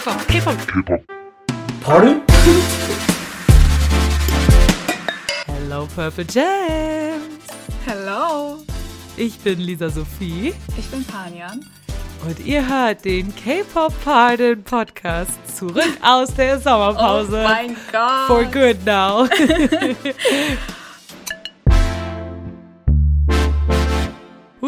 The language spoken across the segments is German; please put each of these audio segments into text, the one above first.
K-Pop, K-Pop. K-Pop. Party? Hello, Purple Jams. Hello, Ich bin Lisa Sophie ich bin Panjan. und ihr hört den K-Pop Pardon Podcast zurück aus der Sommerpause. Oh mein Gott. For good now.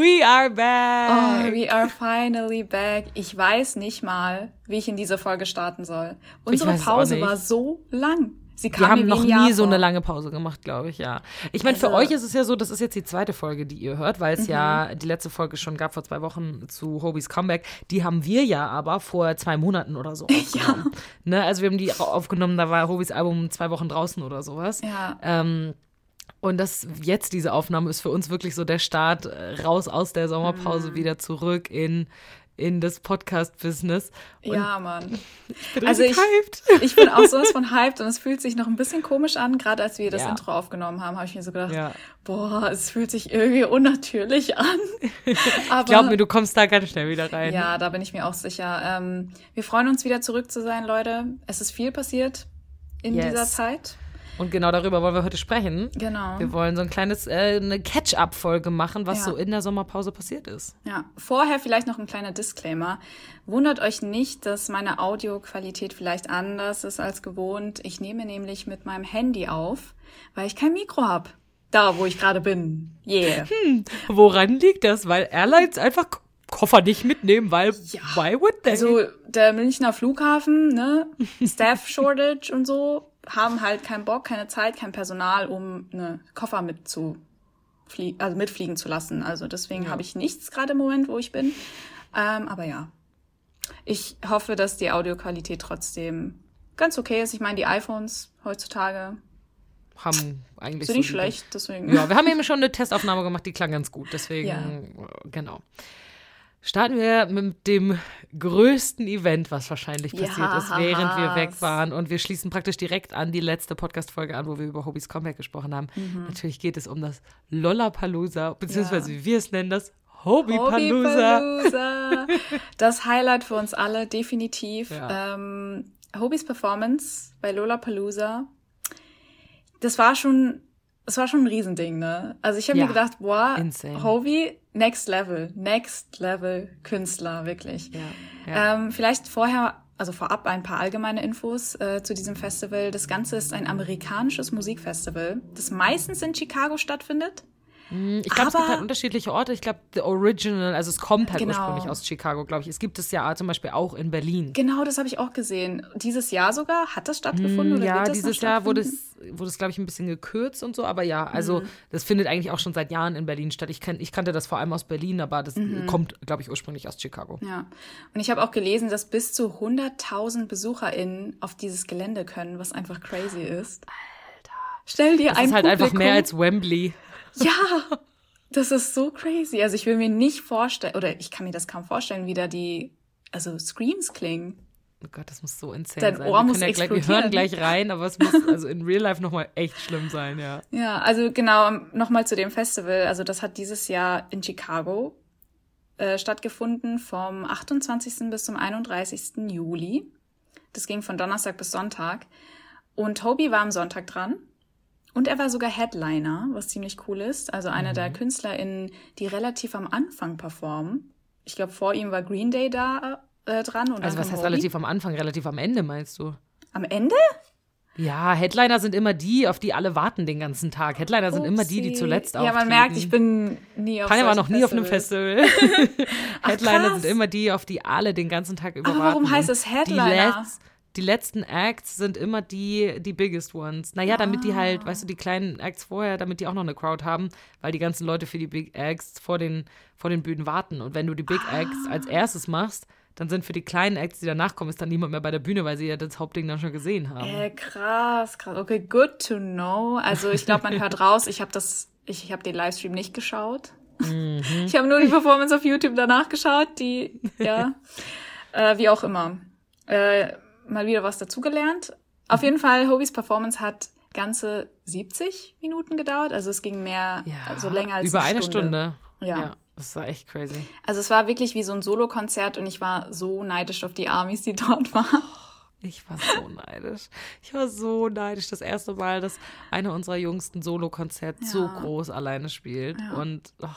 We are back. Oh, we are finally back. Ich weiß nicht mal, wie ich in diese Folge starten soll. Unsere Pause war so lang. Sie kam Wir haben noch nie so vor. eine lange Pause gemacht, glaube ich, ja. Ich meine, für Also- euch ist es ja so, das ist jetzt die zweite Folge, die ihr hört, weil es Mhm. ja die letzte Folge schon gab vor zwei Wochen zu Hobys Comeback. Die haben wir ja aber vor zwei Monaten oder so aufgenommen. Ne? Also wir haben die aufgenommen, da war Hobys Album zwei Wochen draußen oder sowas. Ja. Ähm, und das jetzt, diese Aufnahme, ist für uns wirklich so der Start äh, raus aus der Sommerpause, Mhm. wieder zurück in, in das Podcast-Business. Ja, Mann. ich bin Also ich, hyped. ich bin auch sowas von hyped und es fühlt sich noch ein bisschen komisch an. Gerade als wir das Ja. Intro aufgenommen haben, habe ich mir so gedacht, Ja. boah, es fühlt sich irgendwie unnatürlich an. Aber Glaub mir, du kommst da ganz schnell wieder rein. Ja, da bin ich mir auch sicher. Ähm, wir freuen uns wieder zurück zu sein, Leute. Es ist viel passiert in Yes. dieser Zeit. Und genau darüber wollen wir heute sprechen. Genau. Wir wollen so ein kleines, äh, eine Catch-up-Folge machen, was Ja. so in der Sommerpause passiert ist. Ja, vorher vielleicht noch ein kleiner Disclaimer. Wundert euch nicht, dass meine Audioqualität vielleicht anders ist als gewohnt. Ich nehme nämlich mit meinem Handy auf, weil ich kein Mikro hab. Da, wo ich gerade bin. Yeah. Woran liegt das? Weil Airlines einfach Koffer nicht mitnehmen, weil why would they? Also der Münchner Flughafen, ne, Staff Shortage und so, haben halt keinen Bock, keine Zeit, kein Personal, um ne Koffer mitzufliegen, also mitfliegen zu lassen. Also deswegen habe ich nichts gerade im Moment, wo ich bin. Ähm, aber ja, ich hoffe, dass die Audioqualität trotzdem ganz okay ist. Ich meine, die iPhones heutzutage haben eigentlich sind so nicht schlecht, deswegen. Ja, wir haben eben schon eine Testaufnahme gemacht, die klang ganz gut. Deswegen, Ja. genau. Starten wir mit dem größten Event, was wahrscheinlich passiert Ja. ist, während wir weg waren. Und wir schließen praktisch direkt an die letzte Podcast-Folge an, wo wir über Hobbys Comeback gesprochen haben. Natürlich geht es um das Lollapalooza, beziehungsweise Mhm. Ja. wie wir es nennen, das Hobbypalooza. Das Highlight für uns alle, definitiv. Ja. Ähm, Hobys Performance bei Lollapalooza. Das war schon, das war schon ein Riesending, ne? Also ich habe Ja. mir gedacht, boah, Insane. Hobie, next level, next level Künstler, wirklich. Ja, ja. Ähm, vielleicht vorher, also vorab ein paar allgemeine Infos äh, zu diesem Festival. Das Ganze ist ein amerikanisches Musikfestival, das meistens in Chicago stattfindet. Ich glaube, es gibt halt unterschiedliche Orte. Ich glaube, The Original, also es kommt halt Genau. ursprünglich aus Chicago, glaube ich. Es gibt es ja zum Beispiel auch in Berlin. Genau, das habe ich auch gesehen. Dieses Jahr sogar, hat das stattgefunden? oder Mm, Ja, wird das dieses Jahr wurde es, wurde es glaube ich, ein bisschen gekürzt und so. Aber ja, also Mhm. das findet eigentlich auch schon seit Jahren in Berlin statt. Ich, kenn, ich kannte das vor allem aus Berlin, aber das Mhm. kommt, glaube ich, ursprünglich aus Chicago. Ja. Und ich habe auch gelesen, dass bis zu 100.000 BesucherInnen auf dieses Gelände können, was einfach crazy ist. Alter. Stell dir Das ein ist halt einfach Publikum- mehr als Wembley. Ja, das ist so crazy. Also ich will mir nicht vorstellen, oder ich kann mir das kaum vorstellen, wie da die, also Screams klingen. Oh Gott, das muss so insane Dein sein. Ohr wir, muss ja gleich, wir hören gleich rein, aber es muss also in Real Life nochmal echt schlimm sein, ja. Ja, also genau, nochmal zu dem Festival. Also das hat dieses Jahr in Chicago äh, stattgefunden vom 28. bis zum 31. Juli. Das ging von Donnerstag bis Sonntag. Und Toby war am Sonntag dran. Und er war sogar Headliner, was ziemlich cool ist. Also einer Mhm. der KünstlerInnen, die relativ am Anfang performen. Ich glaube, vor ihm war Green Day da äh, dran. Und Also was heißt Hobie. relativ am Anfang, relativ am Ende, meinst du? Am Ende? Ja, Headliner sind immer die, auf die alle warten den ganzen Tag. Headliner sind immer die, die Upsi. zuletzt Ja, auftreten. man merkt, ich bin nie auf Panja war noch nie auf einem Festivals. Festival. Headliner krass. sind immer die, auf die alle den ganzen Tag über Aber warten. warum heißt es Headliner? Die, die letzten Acts sind immer die, die biggest ones. Naja, damit die Ah. halt, weißt du, die kleinen Acts vorher, damit die auch noch eine Crowd haben, weil die ganzen Leute für die Big Acts vor den, vor den Bühnen warten. Und wenn du die Big Acts als Ah. erstes machst, dann sind für die kleinen Acts, die danach kommen, ist dann niemand mehr bei der Bühne, weil sie ja das Hauptding dann schon gesehen haben. Äh, krass, krass. Okay, good to know. Also ich glaube, man hört raus, ich habe das, ich, ich habe den Livestream nicht geschaut. Mhm. Ich habe nur die Performance auf YouTube danach geschaut, die, ja, äh, wie auch immer. Äh, mal wieder was dazugelernt. Auf jeden Fall, Hobys Performance hat ganze 70 Minuten gedauert, also es ging mehr, also länger als Über eine eine Stunde. Stunde. Ja. Das war echt crazy. Also es war wirklich wie so ein Solokonzert und ich war so neidisch auf die Armies, die dort waren. Ich war so neidisch. Ich war so neidisch. Das erste Mal, dass einer unserer jüngsten Solo-Konzerte ja. so groß alleine spielt. Ja. Und oh,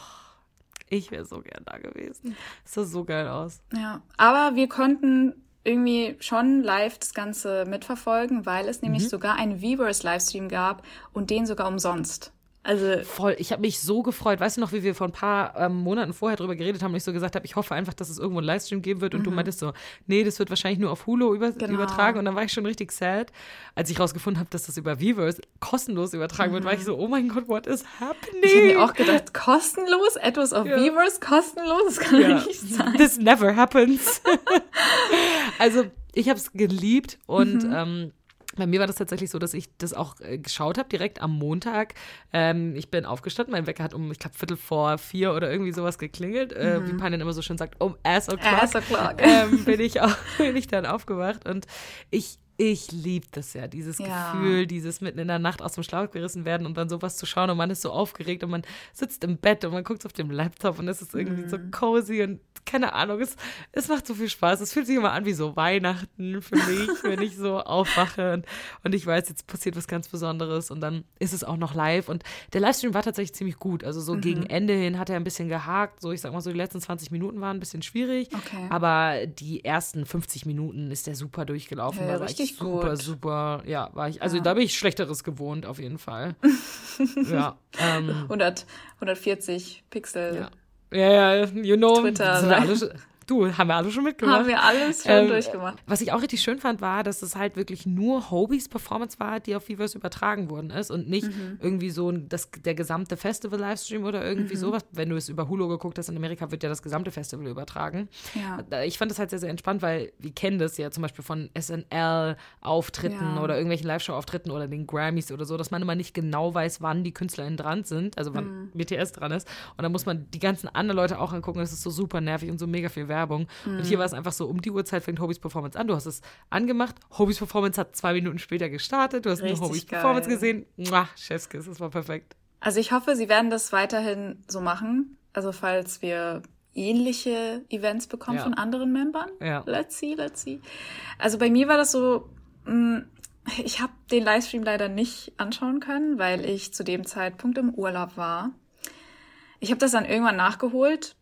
ich wäre so gern da gewesen. Es sah so geil aus. Ja, aber wir konnten irgendwie schon live das Ganze mitverfolgen, weil es nämlich mhm. sogar einen Weavers-Livestream gab und den sogar umsonst. Also voll, ich habe mich so gefreut. Weißt du noch, wie wir vor ein paar ähm, Monaten vorher drüber geredet haben und ich so gesagt habe, ich hoffe einfach, dass es irgendwo einen Livestream geben wird und mhm. du meintest so, nee, das wird wahrscheinlich nur auf Hulu über genau. übertragen und dann war ich schon richtig sad, als ich rausgefunden habe, dass das über Weverse kostenlos übertragen mhm. wird, war ich so, oh mein Gott, what is happening? Ich habe mir auch gedacht, kostenlos, etwas auf ja. Weverse kostenlos, das kann ja. nicht sein. This never happens. also ich habe es geliebt und mhm. ähm, bei mir war das tatsächlich so, dass ich das auch äh, geschaut habe, direkt am Montag. Ähm, ich bin aufgestanden, mein Wecker hat um, ich glaube, Viertel vor vier oder irgendwie sowas geklingelt. Mhm. Äh, wie mhm. Panin immer so schön sagt, um ass o'clock. Ass o'clock. Ähm, bin, ich auch, bin ich dann aufgewacht und ich ich liebe das ja, dieses ja. Gefühl, dieses mitten in der Nacht aus dem Schlauch gerissen werden und dann sowas zu schauen und man ist so aufgeregt und man sitzt im Bett und man guckt auf dem Laptop und es ist irgendwie mhm. so cozy und keine Ahnung, es, es macht so viel Spaß. Es fühlt sich immer an wie so Weihnachten für mich, wenn ich so aufwache und, und ich weiß, jetzt passiert was ganz Besonderes und dann ist es auch noch live. Und der Livestream war tatsächlich ziemlich gut. Also so mhm. gegen Ende hin hat er ein bisschen gehakt. So, ich sag mal so, die letzten 20 Minuten waren ein bisschen schwierig. Okay. Aber die ersten 50 Minuten ist der super durchgelaufen. Ja, richtig super, gut. super, ja, war ich, also ja. da bin ich Schlechteres gewohnt, auf jeden Fall. ja. Ähm, 100, 140 Pixel. Ja. Ja, ja, you know. Twitter. Sind alle, Du, haben wir alle schon mitgemacht. Haben wir alles schon ähm, durchgemacht. Was ich auch richtig schön fand, war, dass es halt wirklich nur Hobies Performance war, die auf Weverse übertragen worden ist und nicht mhm. irgendwie so das, der gesamte Festival-Livestream oder irgendwie mhm. sowas. Wenn du es über Hulu geguckt hast, in Amerika wird ja das gesamte Festival übertragen. Ja. Ich fand das halt sehr, sehr entspannt, weil wir kennen das ja zum Beispiel von SNL-Auftritten ja. oder irgendwelchen Live-Show-Auftritten oder den Grammys oder so, dass man immer nicht genau weiß, wann die KünstlerInnen dran sind, also wann mhm. BTS dran ist. Und dann muss man die ganzen anderen Leute auch angucken. Das ist so super nervig und so mega viel Wert Werbung. Mhm. Und hier war es einfach so, um die Uhrzeit fängt Hobys Performance an. Du hast es angemacht. Hobys Performance hat zwei Minuten später gestartet. Du hast Richtig nur Hobys geil. Performance gesehen. Mwah, Chefskiss, das war perfekt. Also ich hoffe, sie werden das weiterhin so machen. Also falls wir ähnliche Events bekommen ja. von anderen Membern. Ja. Let's see, let's see. Also bei mir war das so, mm, ich habe den Livestream leider nicht anschauen können, weil ich zu dem Zeitpunkt im Urlaub war. Ich habe das dann irgendwann nachgeholt,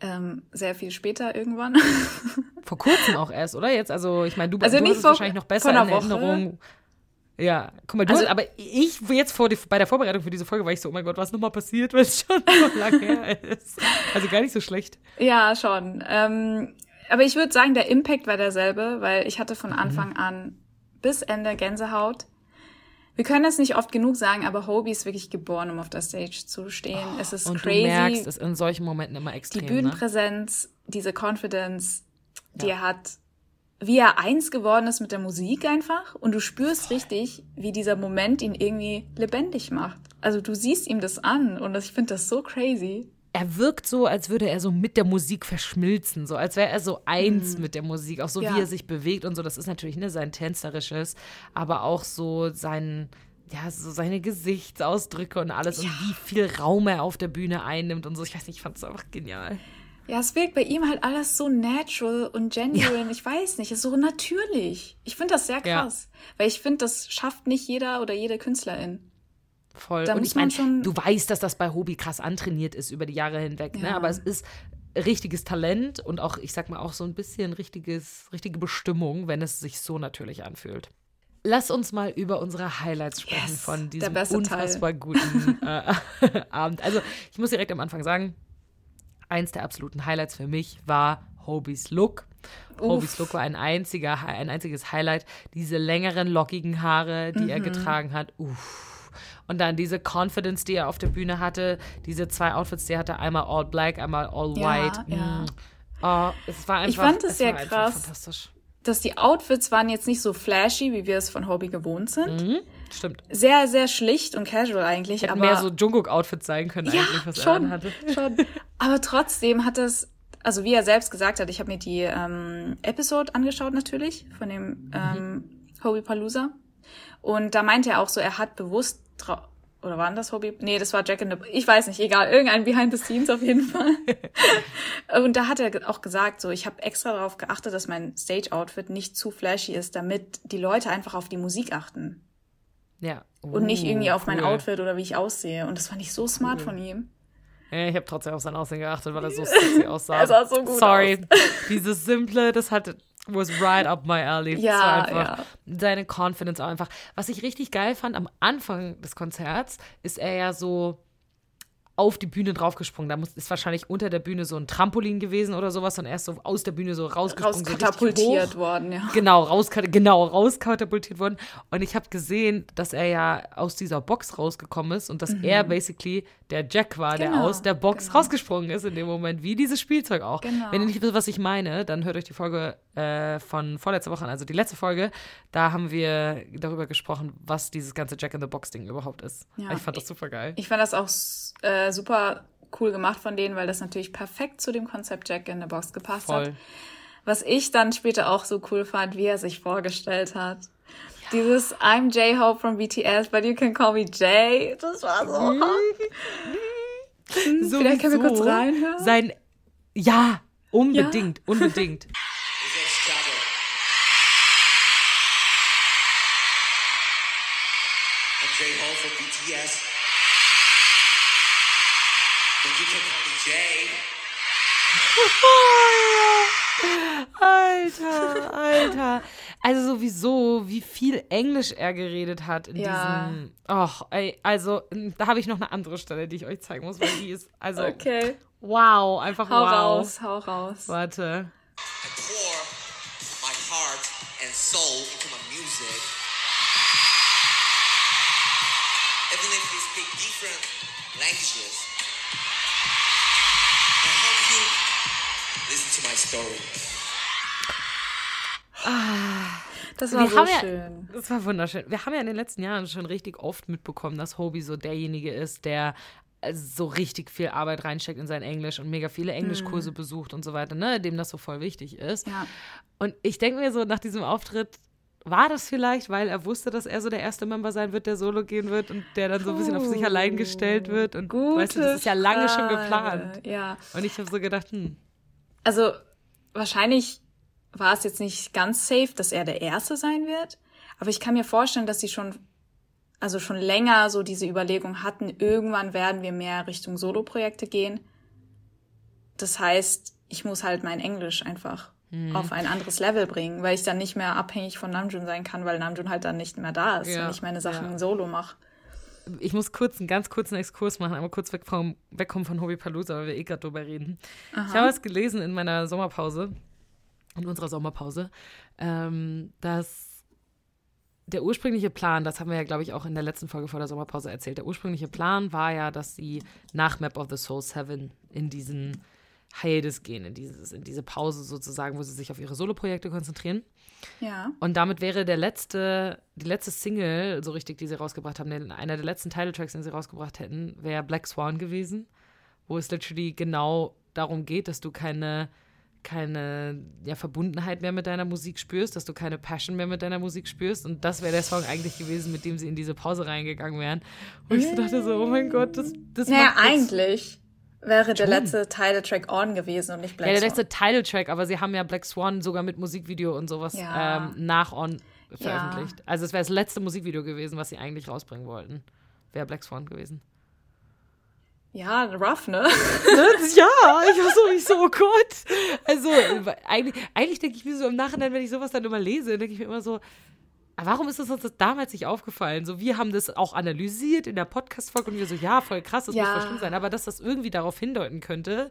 ähm, sehr viel später irgendwann. Vor kurzem auch erst, oder? Jetzt, also ich meine, du, also du hast es wahrscheinlich noch besser in Erinnerung. Ja, guck mal, du, also, aber ich jetzt vor die, bei der Vorbereitung für diese Folge war ich so, oh mein Gott, was nochmal passiert, weil es schon so lange her ist. Also gar nicht so schlecht. Ja, schon. Ähm, aber ich würde sagen, der Impact war derselbe, weil ich hatte von mhm. Anfang an bis Ende Gänsehaut wir können das nicht oft genug sagen, aber Hobie ist wirklich geboren, um auf der Stage zu stehen. Oh, es ist und crazy. Du merkst es in solchen Momenten immer extrem. Die ne? Bühnenpräsenz, ne? diese Confidence, die ja. er hat, wie er eins geworden ist mit der Musik einfach. Und du spürst Voll. richtig, wie dieser Moment ihn irgendwie lebendig macht. Also du siehst ihm das an und ich finde das so crazy er wirkt so, als würde er so mit der Musik verschmilzen, so als wäre er so eins mhm. mit der Musik, auch so ja. wie er sich bewegt und so. Das ist natürlich ne, sein tänzerisches, aber auch so sein, ja, so seine Gesichtsausdrücke und alles ja. und wie viel Raum er auf der Bühne einnimmt und so. Ich weiß nicht, ich fand es einfach genial. Ja, es wirkt bei ihm halt alles so natural und genuine. Ja. Ich weiß nicht, es ist so natürlich. Ich finde das sehr krass, weil ich finde, das schafft nicht jeder oder jede Künstlerin. Voll. Da und ich meine, du weißt, dass das bei Hobie krass antrainiert ist über die Jahre hinweg, ne? ja. ne? aber es ist richtiges Talent und auch, ich sag mal, auch so ein bisschen richtiges, richtige Bestimmung, wenn es sich so natürlich anfühlt. Lass uns mal über unsere Highlights sprechen yes, von diesem unfassbar Teil. guten äh, Abend. Also, ich muss direkt am Anfang sagen, eins der absoluten Highlights für mich war Hobies Look. Hobies Look war ein, einziger, ein einziges Highlight. Diese längeren, lockigen Haare, die mhm. er getragen hat. Uff und dann diese Confidence, die er auf der Bühne hatte, diese zwei Outfits, die er hatte, einmal all black, einmal all white. Ja, ja. Mm. Oh, es war einfach, ich fand es sehr krass, dass die Outfits waren jetzt nicht so flashy, wie wir es von Hobby gewohnt sind. Mhm, stimmt. Sehr, sehr schlicht und casual eigentlich. Hätte aber mehr so Jungkook-Outfits sein können ja, eigentlich, was schon, er hatte. Schon. Aber trotzdem hat es also wie er selbst gesagt hat, ich habe mir die ähm, Episode angeschaut natürlich von dem ähm, mhm. Hobie Palooza und da meinte er auch so, er hat bewusst oder waren das Hobby? Nee, das war Jack in the Ich weiß nicht, egal, irgendein Behind the Scenes auf jeden Fall. und da hat er auch gesagt, so ich habe extra darauf geachtet, dass mein Stage Outfit nicht zu flashy ist, damit die Leute einfach auf die Musik achten. Ja. Uh, und nicht irgendwie auf cool. mein Outfit oder wie ich aussehe und das fand ich so smart cool. von ihm. Ja, ich habe trotzdem auf sein Aussehen geachtet, weil er so sexy aussah. er sah so gut Sorry, aus. dieses simple, das hat was right up my alley. Ja, einfach ja. seine Confidence auch einfach. Was ich richtig geil fand am Anfang des Konzerts, ist er ja so auf die Bühne draufgesprungen. Da muss, ist wahrscheinlich unter der Bühne so ein Trampolin gewesen oder sowas und er ist so aus der Bühne so rausgesprungen. Rauskatapultiert so worden, ja. Genau, rauskatapultiert, genau, rauskatapultiert worden. Und ich habe gesehen, dass er ja aus dieser Box rausgekommen ist und dass mhm. er basically der Jack war, genau, der aus der Box genau. rausgesprungen ist in dem Moment, wie dieses Spielzeug auch. Genau. Wenn ihr nicht wisst, was ich meine, dann hört euch die Folge äh, von vorletzter Woche an, also die letzte Folge. Da haben wir darüber gesprochen, was dieses ganze Jack in the Box Ding überhaupt ist. Ja. Ich fand das super geil. Ich fand das auch äh, super cool gemacht von denen, weil das natürlich perfekt zu dem Konzept Jack in the Box gepasst Voll. hat. Was ich dann später auch so cool fand, wie er sich vorgestellt hat. Dieses I'm J-Hope from BTS, but you can call me Jay. Das war so Mhm. Hm, Vielleicht können wir kurz reinhören. Sein, ja, unbedingt, unbedingt. is in Chicago. I'm Jay Hall from BTS. But you can call me Jay. Alter, Alter. Also sowieso, wie viel Englisch er geredet hat in Ja. diesem. Och, ey, also da habe ich noch eine andere Stelle, die ich euch zeigen muss, weil die ist also Okay. wow, einfach Hau wow. raus, hau raus. Warte. I pour my heart and soul into my music. Even if we speak different languages. Listen to my story. Das war Wir so haben ja- schön. Das war wunderschön. Wir haben ja in den letzten Jahren schon richtig oft mitbekommen, dass Hobie so derjenige ist, der äh, so richtig viel Arbeit reinsteckt in sein Englisch und mega viele Englischkurse besucht und so weiter, ne, dem das so voll wichtig ist. Ja. Und ich denke mir so, nach diesem Auftritt, war das vielleicht, weil er wusste, dass er so der erste Member sein wird, der solo gehen wird und der dann so ein bisschen auf sich allein gestellt wird. Und Gute weißt du, das ist ja lange schon geplant. Ja. Und ich habe so gedacht, hm, Also wahrscheinlich war es jetzt nicht ganz safe, dass er der Erste sein wird. Aber ich kann mir vorstellen, dass sie schon, also schon länger so diese Überlegung hatten, irgendwann werden wir mehr Richtung Solo-Projekte gehen. Das heißt, ich muss halt mein Englisch einfach Mhm. auf ein anderes Level bringen, weil ich dann nicht mehr abhängig von Namjoon sein kann, weil Namjoon halt dann nicht mehr da ist, Ja, wenn ich meine Sachen ja. solo mache. Ich muss kurz einen ganz kurzen Exkurs machen, einmal kurz weg vom, wegkommen von Hobie Palooza, weil wir eh gerade drüber reden. Ich habe es gelesen in meiner Sommerpause, in unserer Sommerpause, ähm, dass der ursprüngliche Plan, das haben wir ja, glaube ich, auch in der letzten Folge vor der Sommerpause erzählt, der ursprüngliche Plan war ja, dass sie nach Map of the Soul 7 in diesen Hiatus gehen, in, dieses, in diese Pause sozusagen, wo sie sich auf ihre Soloprojekte konzentrieren. Ja. Und damit wäre der letzte, die letzte Single, so richtig, die sie rausgebracht haben, einer der letzten Titeltracks, den sie rausgebracht hätten, wäre Black Swan gewesen, wo es literally genau darum geht, dass du keine, keine ja, Verbundenheit mehr mit deiner Musik spürst, dass du keine Passion mehr mit deiner Musik spürst. Und das wäre der Song eigentlich gewesen, mit dem sie in diese Pause reingegangen wären. Und ich so dachte so, oh mein Gott, das, das Naja, eigentlich wäre der letzte Title-Track On gewesen und nicht Black Ja, der Swan. letzte Titeltrack, aber sie haben ja Black Swan sogar mit Musikvideo und sowas Ja. ähm, nach On veröffentlicht. Also es wäre das letzte Musikvideo gewesen, was sie eigentlich rausbringen wollten. Wäre Black Swan gewesen. Ja, rough, ne? ja, ich war so, ich so, oh Gott. Also, eigentlich, eigentlich denke ich mir so im Nachhinein, wenn ich sowas dann immer lese, denke ich mir immer so, "Ah, warum ist das uns das damals nicht aufgefallen? So, wir haben das auch analysiert in der Podcast-Folge und wir so, ja, voll krass, das Ja. muss voll schlimm sein. Aber dass das irgendwie darauf hindeuten könnte,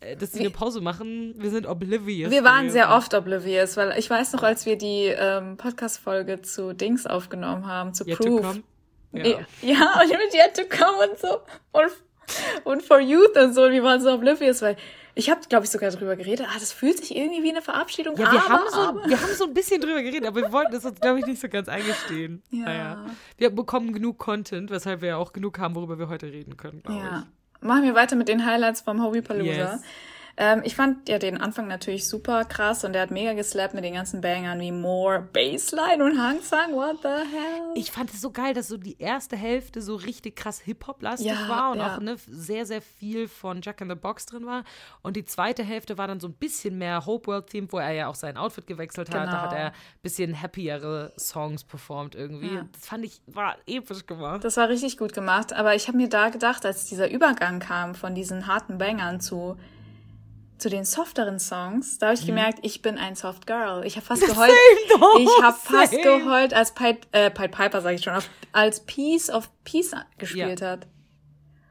äh, dass sie eine Pause machen, wir sind oblivious. Wir waren sehr oft oblivious, weil ich weiß noch, als wir die ähm, Podcast-Folge zu Dings aufgenommen haben, zu Yet to Proof. come. Ja. Ja. ja, und mit Yet to Come und so. Und, und For Youth und so, wir waren so oblivious, weil ich habe, glaube ich, sogar drüber geredet, ah, das fühlt sich irgendwie wie eine Verabschiedung Ja, aber, wir, haben so, aber. wir haben so ein bisschen drüber geredet, aber wir wollten es uns, glaube ich, nicht so ganz eingestehen. Ja. Naja. Wir bekommen genug Content, weshalb wir ja auch genug haben, worüber wir heute reden können, glaube Ja. Machen wir weiter mit den Highlights vom Hobby Palooza. Yes. Ähm, ich fand ja den Anfang natürlich super krass und der hat mega geslappt mit den ganzen Bangern wie More, Bassline und Hangsang. What the hell? Ich fand es so geil, dass so die erste Hälfte so richtig krass Hip-Hop-lastig Ja, war und ja. auch ne, sehr, sehr viel von Jack in the Box drin war. Und die zweite Hälfte war dann so ein bisschen mehr Hope World-Themed, wo er ja auch sein Outfit gewechselt hat. Da Genau. hat er ein bisschen happiere Songs performt irgendwie. Ja. Das fand ich, war episch gemacht. Das war richtig gut gemacht, aber ich habe mir da gedacht, als dieser Übergang kam von diesen harten Bangern zu zu den softeren Songs, da habe ich gemerkt, ich bin ein Soft Girl. Ich habe fast geheult. Same, ich habe fast geheult, als Pied, äh, Pied Piper, sage ich schon, als Piece of Peace gespielt hat.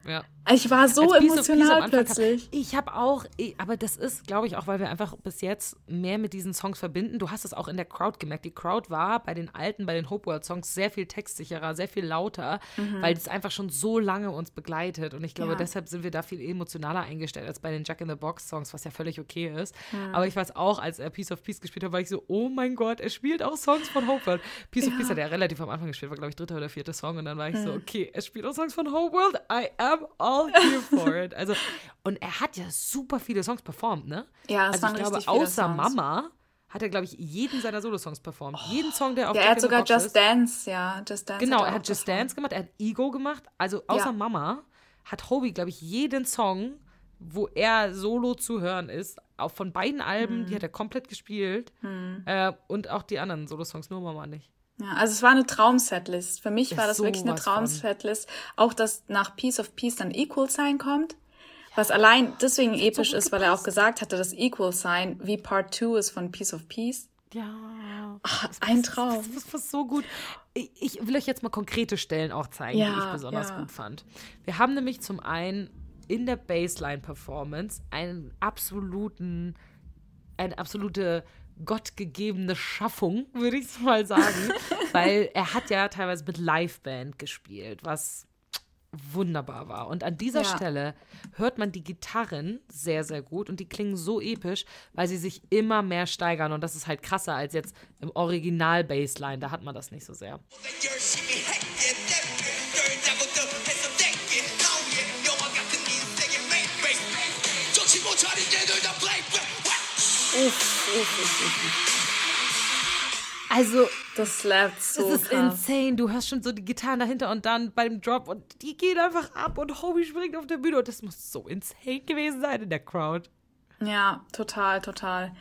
Ja. Ich war so Als Piece emotional Anfang kam- plötzlich. Ich habe auch, aber das ist, glaube ich, auch, weil wir einfach bis jetzt mehr mit diesen Songs verbinden. Du hast es auch in der Crowd gemerkt. Die Crowd war bei den alten, bei den Hope World Songs sehr viel textsicherer, sehr viel lauter, weil das einfach schon so lange uns begleitet. Und ich glaube, Mhm. Ja. deshalb sind wir da viel emotionaler eingestellt als bei den Jack in the Box Songs, was ja völlig okay ist. Aber ich weiß auch, als er Piece of Peace gespielt hat, war ich so, oh mein Gott, er spielt auch Songs von Hope World. Piece of Peace hat er relativ am Anfang gespielt, war glaube ich dritter oder vierter Song. Und dann war ich Mhm. so, okay, er spielt auch Songs von Hope World. I am all here for it. Also, und er hat ja super viele Songs performt, ne? Ja, es also waren ich glaube, außer. Mama hat er, glaube ich, jeden seiner Solosongs performt. jeden Song, der auf Ja, er Jack hat sogar Just ist. Dance, ja. Just Dance Genau, er er hat Just performt. Dance gemacht, er hat Ego gemacht. Also außer Ja. Mama hat Hobie, glaube ich, jeden Song, wo er solo zu hören ist, auch von beiden Alben, Hm. die hat er komplett gespielt. Äh, und auch die anderen Solosongs, nur Mama nicht. Ja, also es war eine Traumsetlist. Für mich Ja, war das wirklich eine. Traumsetlist. Auch, dass nach Piece of Peace dann Equal Sign kommt. Was allein deswegen episch gut ist, weil er auch gesagt hatte, dass Equal Sign wie Part 2 ist von Piece of Peace. Ja. Ach, ein Traum. Das, das war so gut. Ich, ich will euch jetzt mal konkrete Stellen auch zeigen, die Ja, ich besonders ja. gut fand. Wir haben nämlich zum einen in der Baseline-Performance einen absoluten, eine absolute gottgegebene Schaffung, würde ich mal sagen. weil er hat ja teilweise mit Liveband gespielt, was wunderbar war. Und an dieser Ja. Stelle hört man die Gitarren sehr, sehr gut und die klingen so episch, weil sie sich immer mehr steigern und das ist halt krasser als jetzt im Original Bassline, da hat man das nicht so sehr. Also, Das slappt so es ist krass. insane. Du hörst schon so die Gitarren dahinter und dann beim Drop und die gehen einfach ab und Hobie springt auf der Bühne und das muss so insane gewesen sein in der Crowd. Ja, total, total.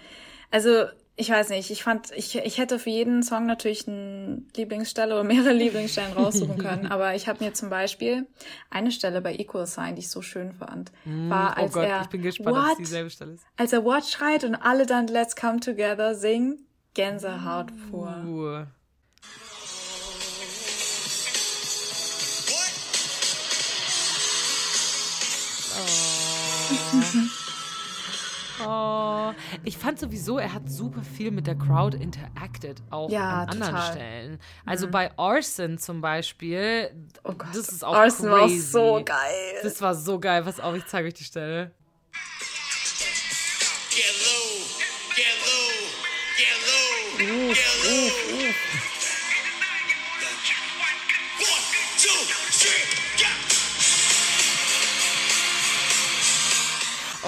Also, ich weiß nicht, ich fand, ich, ich hätte für jeden Song natürlich eine Lieblingsstelle oder mehrere Lieblingsstellen raussuchen können, aber ich habe mir zum Beispiel eine Stelle bei Equal Sign, die ich so schön fand, war, oh als Gott, er, ich bin gespannt, what? es dieselbe Stelle ist. als er What schreit und alle dann Let's Come Together singen, Gänsehaut pur. Uh. Oh, ich fand sowieso, er hat super viel mit der Crowd interacted, auch Ja, an anderen total. Stellen. Also bei Arson zum Beispiel, Oh Gott, das ist auch Arson war auch crazy. so geil. Das war so geil. Pass auf, ich zeige euch die Stelle. Get low, get low, get low, get low.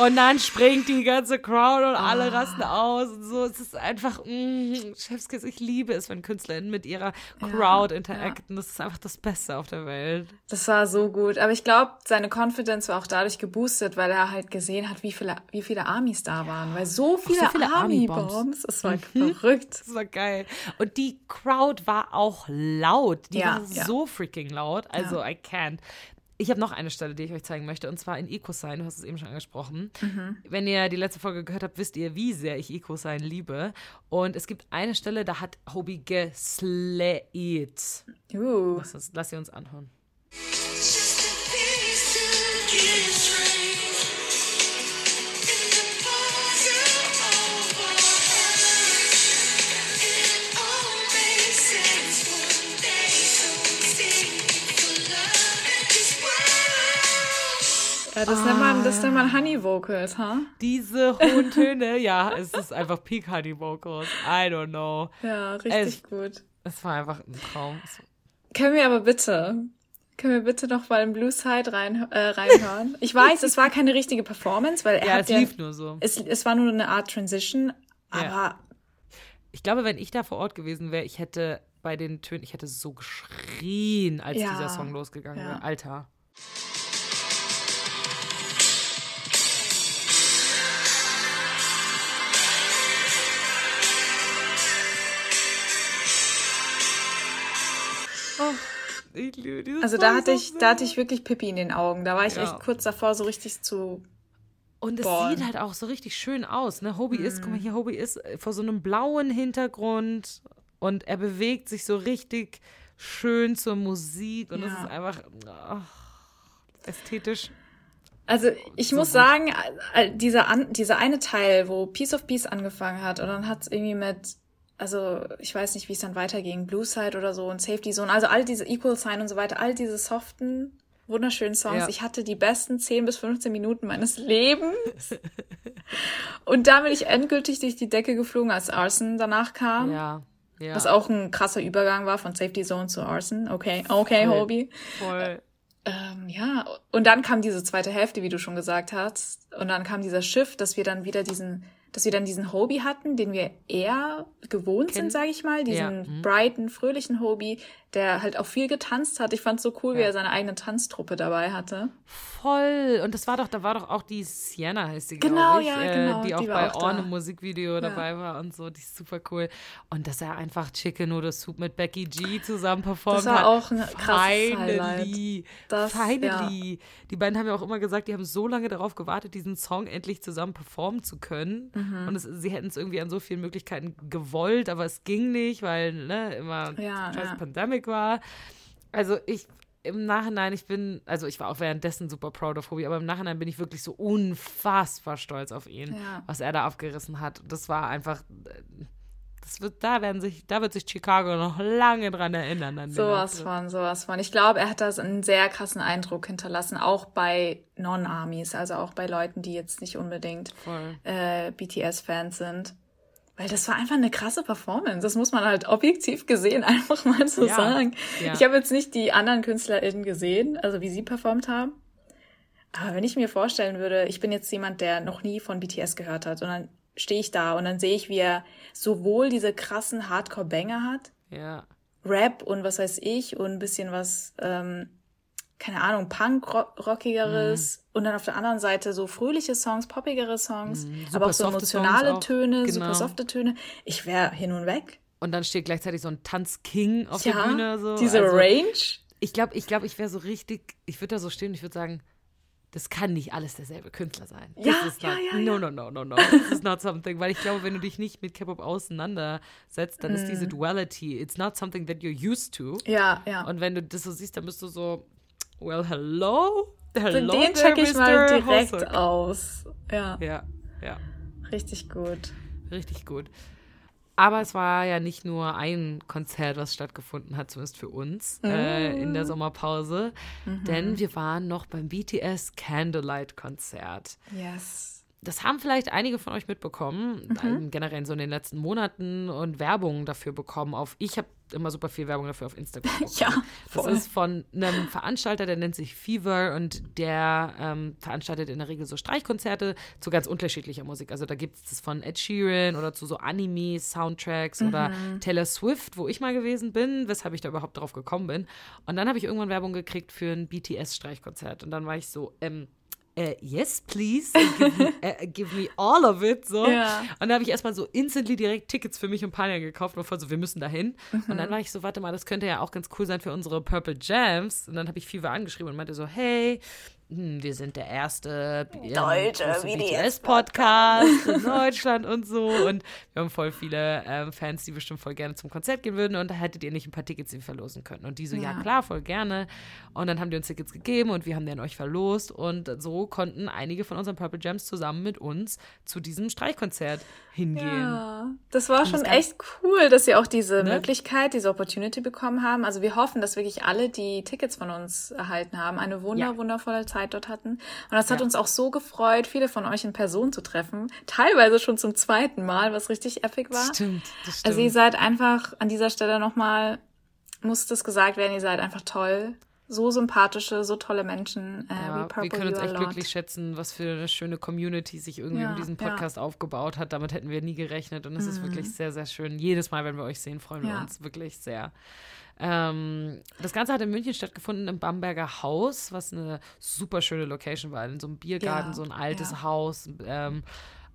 Und dann springt die ganze Crowd und alle rasten aus und so. Es ist einfach, mm, Chefskiss, ich liebe es, wenn KünstlerInnen mit ihrer Crowd interacten. Das ist einfach das Beste auf der Welt. Das war so gut. Aber ich glaube, seine Confidence war auch dadurch geboostet, weil er halt gesehen hat, wie viele, wie viele Armies da waren. Weil so viele, viele Army-Bombs. Es war verrückt. Das war geil. Und die Crowd war auch laut. Die Ja, war ja. so freaking laut. Also, I can't. Ich habe noch eine Stelle, die ich euch zeigen möchte, und zwar in EcoSign. Du hast es eben schon angesprochen. Mhm. Wenn ihr die letzte Folge gehört habt, wisst ihr, wie sehr ich EcoSign liebe. Und es gibt eine Stelle, da hat Hobie geslayed. Uh. Lass, uns, lass sie uns anhören. Just a piece to get Ja, das nennt man, das nennt man Honey Vocals, ha? Diese hohen Töne, ja, es ist einfach Peak Honey Vocals. I don't know. Ja, richtig Es- gut. Es war einfach ein Traum. Können wir aber bitte Können wir bitte noch mal im Blue Side rein, äh, reinhören? Ich weiß, es war keine richtige Performance, weil er Ja, hat es ja, lief nur so. Es, es war nur eine Art Transition, aber Ja. Ich glaube, wenn ich da vor Ort gewesen wäre, ich hätte bei den Tönen, ich hätte so geschrien, als Ja. dieser Song losgegangen Ja. wäre. Alter. Oh, ich liebe dieses also da hatte ich, da hatte ich wirklich Pippi in den Augen. Da war ich Ja. echt kurz davor, so richtig zu. Und es Boah. sieht halt auch so richtig schön aus. Ne? Hobie ist, guck mal hier, Hobie ist äh, vor so einem blauen Hintergrund und er bewegt sich so richtig schön zur Musik und es Ja. ist einfach ach, ästhetisch. Also ich So muss gut. sagen, äh, dieser, an, dieser eine Teil, wo Piece of Peace angefangen hat und dann hat es irgendwie mit, also ich weiß nicht, wie es dann weiterging, Blue Side oder so und Safety Zone, also all diese Equal Sign und so weiter, all diese soften, wunderschönen Songs. Ja. Ich hatte die besten 10 bis 15 Minuten meines Lebens. und da bin ich endgültig durch die Decke geflogen, als Arson danach kam. Ja, ja. Was auch ein krasser Übergang war von Safety Zone zu Arson. Okay, okay, Voll. Hobie. voll. Ähm, ja, und dann kam diese zweite Hälfte, wie du schon gesagt hast. Und dann kam dieser Shift, dass wir dann wieder diesen, dass wir dann diesen Hobie hatten, den wir eher gewohnt Kennen. sind, sage ich mal. Diesen Ja, mhm. brighten, fröhlichen Hobie, der halt auch viel getanzt hat. Ich fand's so cool, wie Ja. er seine eigene Tanztruppe dabei hatte. Voll. Und das war doch, da war doch auch die Sienna, heißt sie, Genau, glaube ich, ja, äh, genau, die auch bei auch da. Orne im Musikvideo dabei war und so. Die ist super cool. Und dass er einfach Chicken Noodle Soup mit Becky G zusammen performt Das war hat. auch ein krasses Finally. Das- Finally. Die beiden haben ja auch immer gesagt, die haben so lange darauf gewartet, diesen Song endlich zusammen performen zu können. Mhm. Und es, sie hätten es irgendwie an so vielen Möglichkeiten gewollt, aber es ging nicht, weil ne, immer Ja, scheiß ja. Pandemic war. Also ich im Nachhinein, ich bin, also ich war auch währenddessen super proud of Hobie, aber im Nachhinein bin ich wirklich so unfassbar stolz auf ihn, Ja. was er da abgerissen hat. Das war einfach, das wird, da werden sich, da wird sich Chicago noch lange dran erinnern. An Sowas von, sowas von. Ich glaube, er hat das einen sehr krassen Eindruck hinterlassen, auch bei Non-Armies, also auch bei Leuten, die jetzt nicht unbedingt äh, BTS-Fans sind. Weil das war einfach eine krasse Performance. Das muss man halt objektiv gesehen einfach mal so Ja, sagen. ja. Ich habe jetzt nicht die anderen KünstlerInnen gesehen, also wie sie performt haben. Aber wenn ich mir vorstellen würde, ich bin jetzt jemand, der noch nie von BTS gehört hat und dann stehe ich da und dann sehe ich, wie er sowohl diese krassen Hardcore-Banger hat, Ja. Rap und was weiß ich und ein bisschen was, ähm, keine Ahnung, Punk-Rockigeres und dann auf der anderen Seite so fröhliche Songs, poppigere Songs, Mhm. aber auch so emotionale auch. Töne, Genau. super softe Töne. Ich wäre hin und weg. Und dann steht gleichzeitig so ein Tanzking auf ja, der Bühne. So. diese also, Range. Ich glaube, ich, glaub, ich wäre so richtig, ich würde da so stehen und ich würde sagen, das kann nicht alles derselbe Künstler sein. Ja, is ja, not, ja, No, no, no, no, no. This is not something. Weil ich glaube, wenn du dich nicht mit K-Pop auseinandersetzt, dann ist diese Mm. Duality, it's not something that you're used to. Ja, ja. Und wenn du das so siehst, dann bist du so, well, hello? Hello Den there, check ich mal direkt Hosok. aus. Ja, Ja, ja. richtig gut. Richtig gut. Aber es war ja nicht nur ein Konzert, was stattgefunden hat, zumindest für uns äh, in der Sommerpause, denn wir waren noch beim BTS Candlelight Konzert. Yes. Das haben vielleicht einige von euch mitbekommen, ähm, generell so in den letzten Monaten und Werbung dafür bekommen. Auf ich habe immer super viel Werbung dafür auf Instagram. bekommen. Ja, Das voll. ist von einem Veranstalter, der nennt sich Fever und der ähm, veranstaltet in der Regel so Streichkonzerte zu ganz unterschiedlicher Musik. Also da gibt es das von Ed Sheeran oder zu so Anime-Soundtracks oder Taylor Swift, wo ich mal gewesen bin, weshalb ich da überhaupt drauf gekommen bin. Und dann habe ich irgendwann Werbung gekriegt für ein BTS-Streichkonzert und dann war ich so, ähm, äh, yes, please, give me, äh, give me all of it, so. Ja. Und da habe ich erstmal so instantly direkt Tickets für mich und Panja gekauft voll so, wir müssen dahin. Und dann war ich so, warte mal, das könnte ja auch ganz cool sein für unsere Purple Jams. Und dann habe ich Fever angeschrieben und meinte so, hey, hm, wir sind der erste ähm, Deutsche BTS-Podcast in Deutschland und so. Und wir haben voll viele ähm, Fans, die bestimmt voll gerne zum Konzert gehen würden. Und da hättet ihr nicht ein paar Tickets, wir verlosen können. Und die so, ja, Ja. klar, voll gerne. Und dann haben die uns Tickets gegeben und wir haben die an euch verlost. Und so konnten einige von unseren Purple Jams zusammen mit uns zu diesem Streichkonzert hingehen. Ja, das war schon das echt cool, dass sie auch diese Ne? Möglichkeit, diese Opportunity bekommen haben. Also wir hoffen, dass wirklich alle, die Tickets von uns erhalten haben, eine wunder, Ja. wundervolle Zeit dort hatten. Und das hat Ja. uns auch so gefreut, viele von euch in Person zu treffen. Teilweise schon zum zweiten Mal, was richtig epic war. Stimmt, das stimmt. Also ihr seid einfach an dieser Stelle nochmal, muss das gesagt werden, ihr seid einfach toll. so sympathische, so tolle Menschen. Äh, Ja, wir können uns echt glücklich schätzen, was für eine schöne Community sich irgendwie Ja, um diesen ja. Podcast aufgebaut hat. Damit hätten wir nie gerechnet und es ist wirklich sehr, sehr schön. Jedes Mal, wenn wir euch sehen, freuen wir Mhm. Ja. uns wirklich sehr. Ähm, das Ganze hat in München stattgefunden im Bamberger Haus, was eine super schöne Location war. In so einem Biergarten, Ja, so ein altes ja. Haus. Ähm,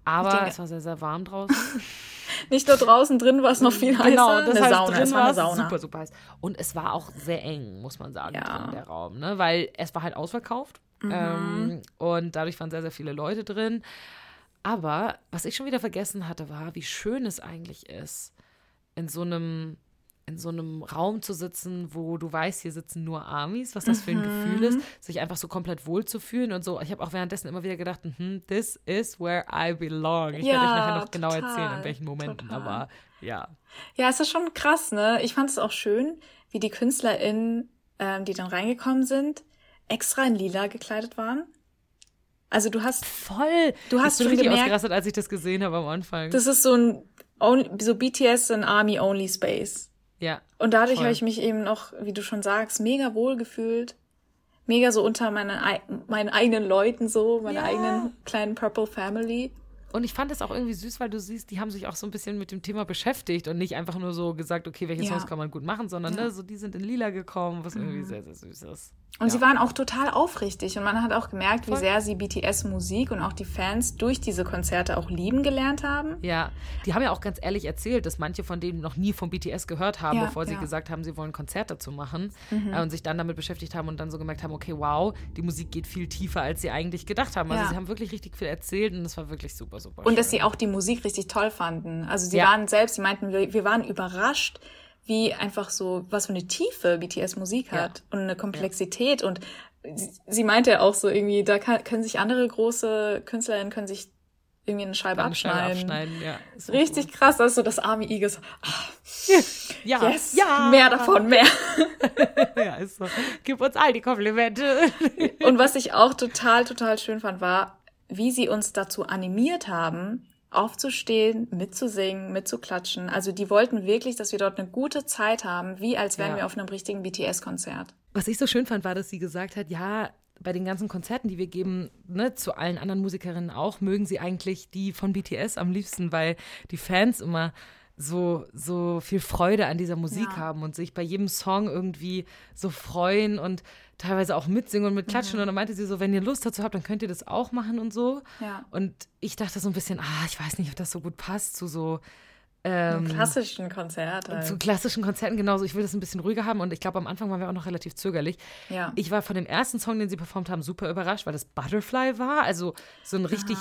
aber denke- es war sehr, sehr warm draußen. Nicht nur draußen, drin war es noch viel heißer. Genau, das eine heißt, Sauna, drin es war es Sauna. super, super heiß. Und es war auch sehr eng, muss man sagen, Ja. drin, der Raum, ne? Weil es war halt ausverkauft Mhm. ähm, und dadurch waren sehr, sehr viele Leute drin. Aber was ich schon wieder vergessen hatte, war, wie schön es eigentlich ist, in so einem in so einem Raum zu sitzen, wo du weißt, hier sitzen nur Amis, was das für ein Gefühl Mhm. ist, sich einfach so komplett wohlzufühlen und so. Ich habe auch währenddessen immer wieder gedacht, hm, this is where I belong. Ich werde euch Ja, nachher noch genau total, erzählen, in welchen Momenten, total. aber ja. Ja, es ist schon krass, ne? Ich fand es auch schön, wie die KünstlerInnen, ähm, die dann reingekommen sind, extra in lila gekleidet waren. Also du hast, Voll. Du hast ich bin richtig gemerkt- ausgerastet, als ich das gesehen habe am Anfang. das ist so ein, only, so BTS in Army-Only Space. Ja. Und dadurch habe ich mich eben noch, wie du schon sagst, mega wohl gefühlt. Mega so unter meinen, ei- meinen eigenen Leuten so, meine Ja. eigenen kleinen Purple Family. Und ich fand es auch irgendwie süß, weil du siehst, die haben sich auch so ein bisschen mit dem Thema beschäftigt und nicht einfach nur so gesagt, okay, welche Ja. Songs kann man gut machen, sondern Ja. Mhm. ne, so die sind in lila gekommen, was irgendwie sehr, sehr süß ist. Und ja. sie waren auch total aufrichtig und man hat auch gemerkt, wie Voll. sehr sie BTS Musik und auch die Fans durch diese Konzerte auch lieben gelernt haben. Ja, die haben ja auch ganz ehrlich erzählt, dass manche von denen noch nie vom BTS gehört haben, Ja, bevor sie ja. Mhm. gesagt haben, sie wollen ein Konzert dazu machen äh, und sich dann damit beschäftigt haben und dann so gemerkt haben, okay, wow, die Musik geht viel tiefer, als sie eigentlich gedacht haben. Also sie haben wirklich richtig viel erzählt und es war wirklich super, super Und dass sie auch die Musik richtig toll fanden. Also sie Ja. waren selbst, sie meinten, wir, wir waren überrascht, wie einfach so, was für eine Tiefe BTS Musik hat und eine Komplexität. Und sie, sie meinte ja auch so irgendwie, da kann, können sich andere große Künstlerinnen können sich irgendwie eine Scheibe abschneiden. abschneiden. Ja, ist so Richtig krass, das ist so das arme Igel. so, ah, Ja, Yes, ja. mehr davon, mehr. Ja, ist so. Gib uns all die Komplimente. Und was ich auch total, total schön fand, war, wie sie uns dazu animiert haben, aufzustehen, mitzusingen, mitzuklatschen. Also die wollten wirklich, dass wir dort eine gute Zeit haben, wie als wären Ja. wir auf einem richtigen BTS-Konzert. Was ich so schön fand, war, dass sie gesagt hat, ja, bei den ganzen Konzerten, die wir geben, ne, zu allen anderen Musikerinnen auch, mögen sie eigentlich die von BTS am liebsten, weil die Fans immer so, so viel Freude an dieser Musik Ja. haben und sich bei jedem Song irgendwie so freuen und teilweise auch mitsingen und mitklatschen. Und dann meinte sie so, wenn ihr Lust dazu habt, dann könnt ihr das auch machen und so. Ja. Und ich dachte so ein bisschen, ah, ich weiß nicht, ob das so gut passt zu so ähm, Klassischen Konzert. Halt. zu klassischen Konzerten genauso. Ich will das ein bisschen ruhiger haben und ich glaube, am Anfang waren wir auch noch relativ zögerlich. Ja. Ich war von dem ersten Song, den sie performt haben, super überrascht, weil das Butterfly war. Also so ein richtig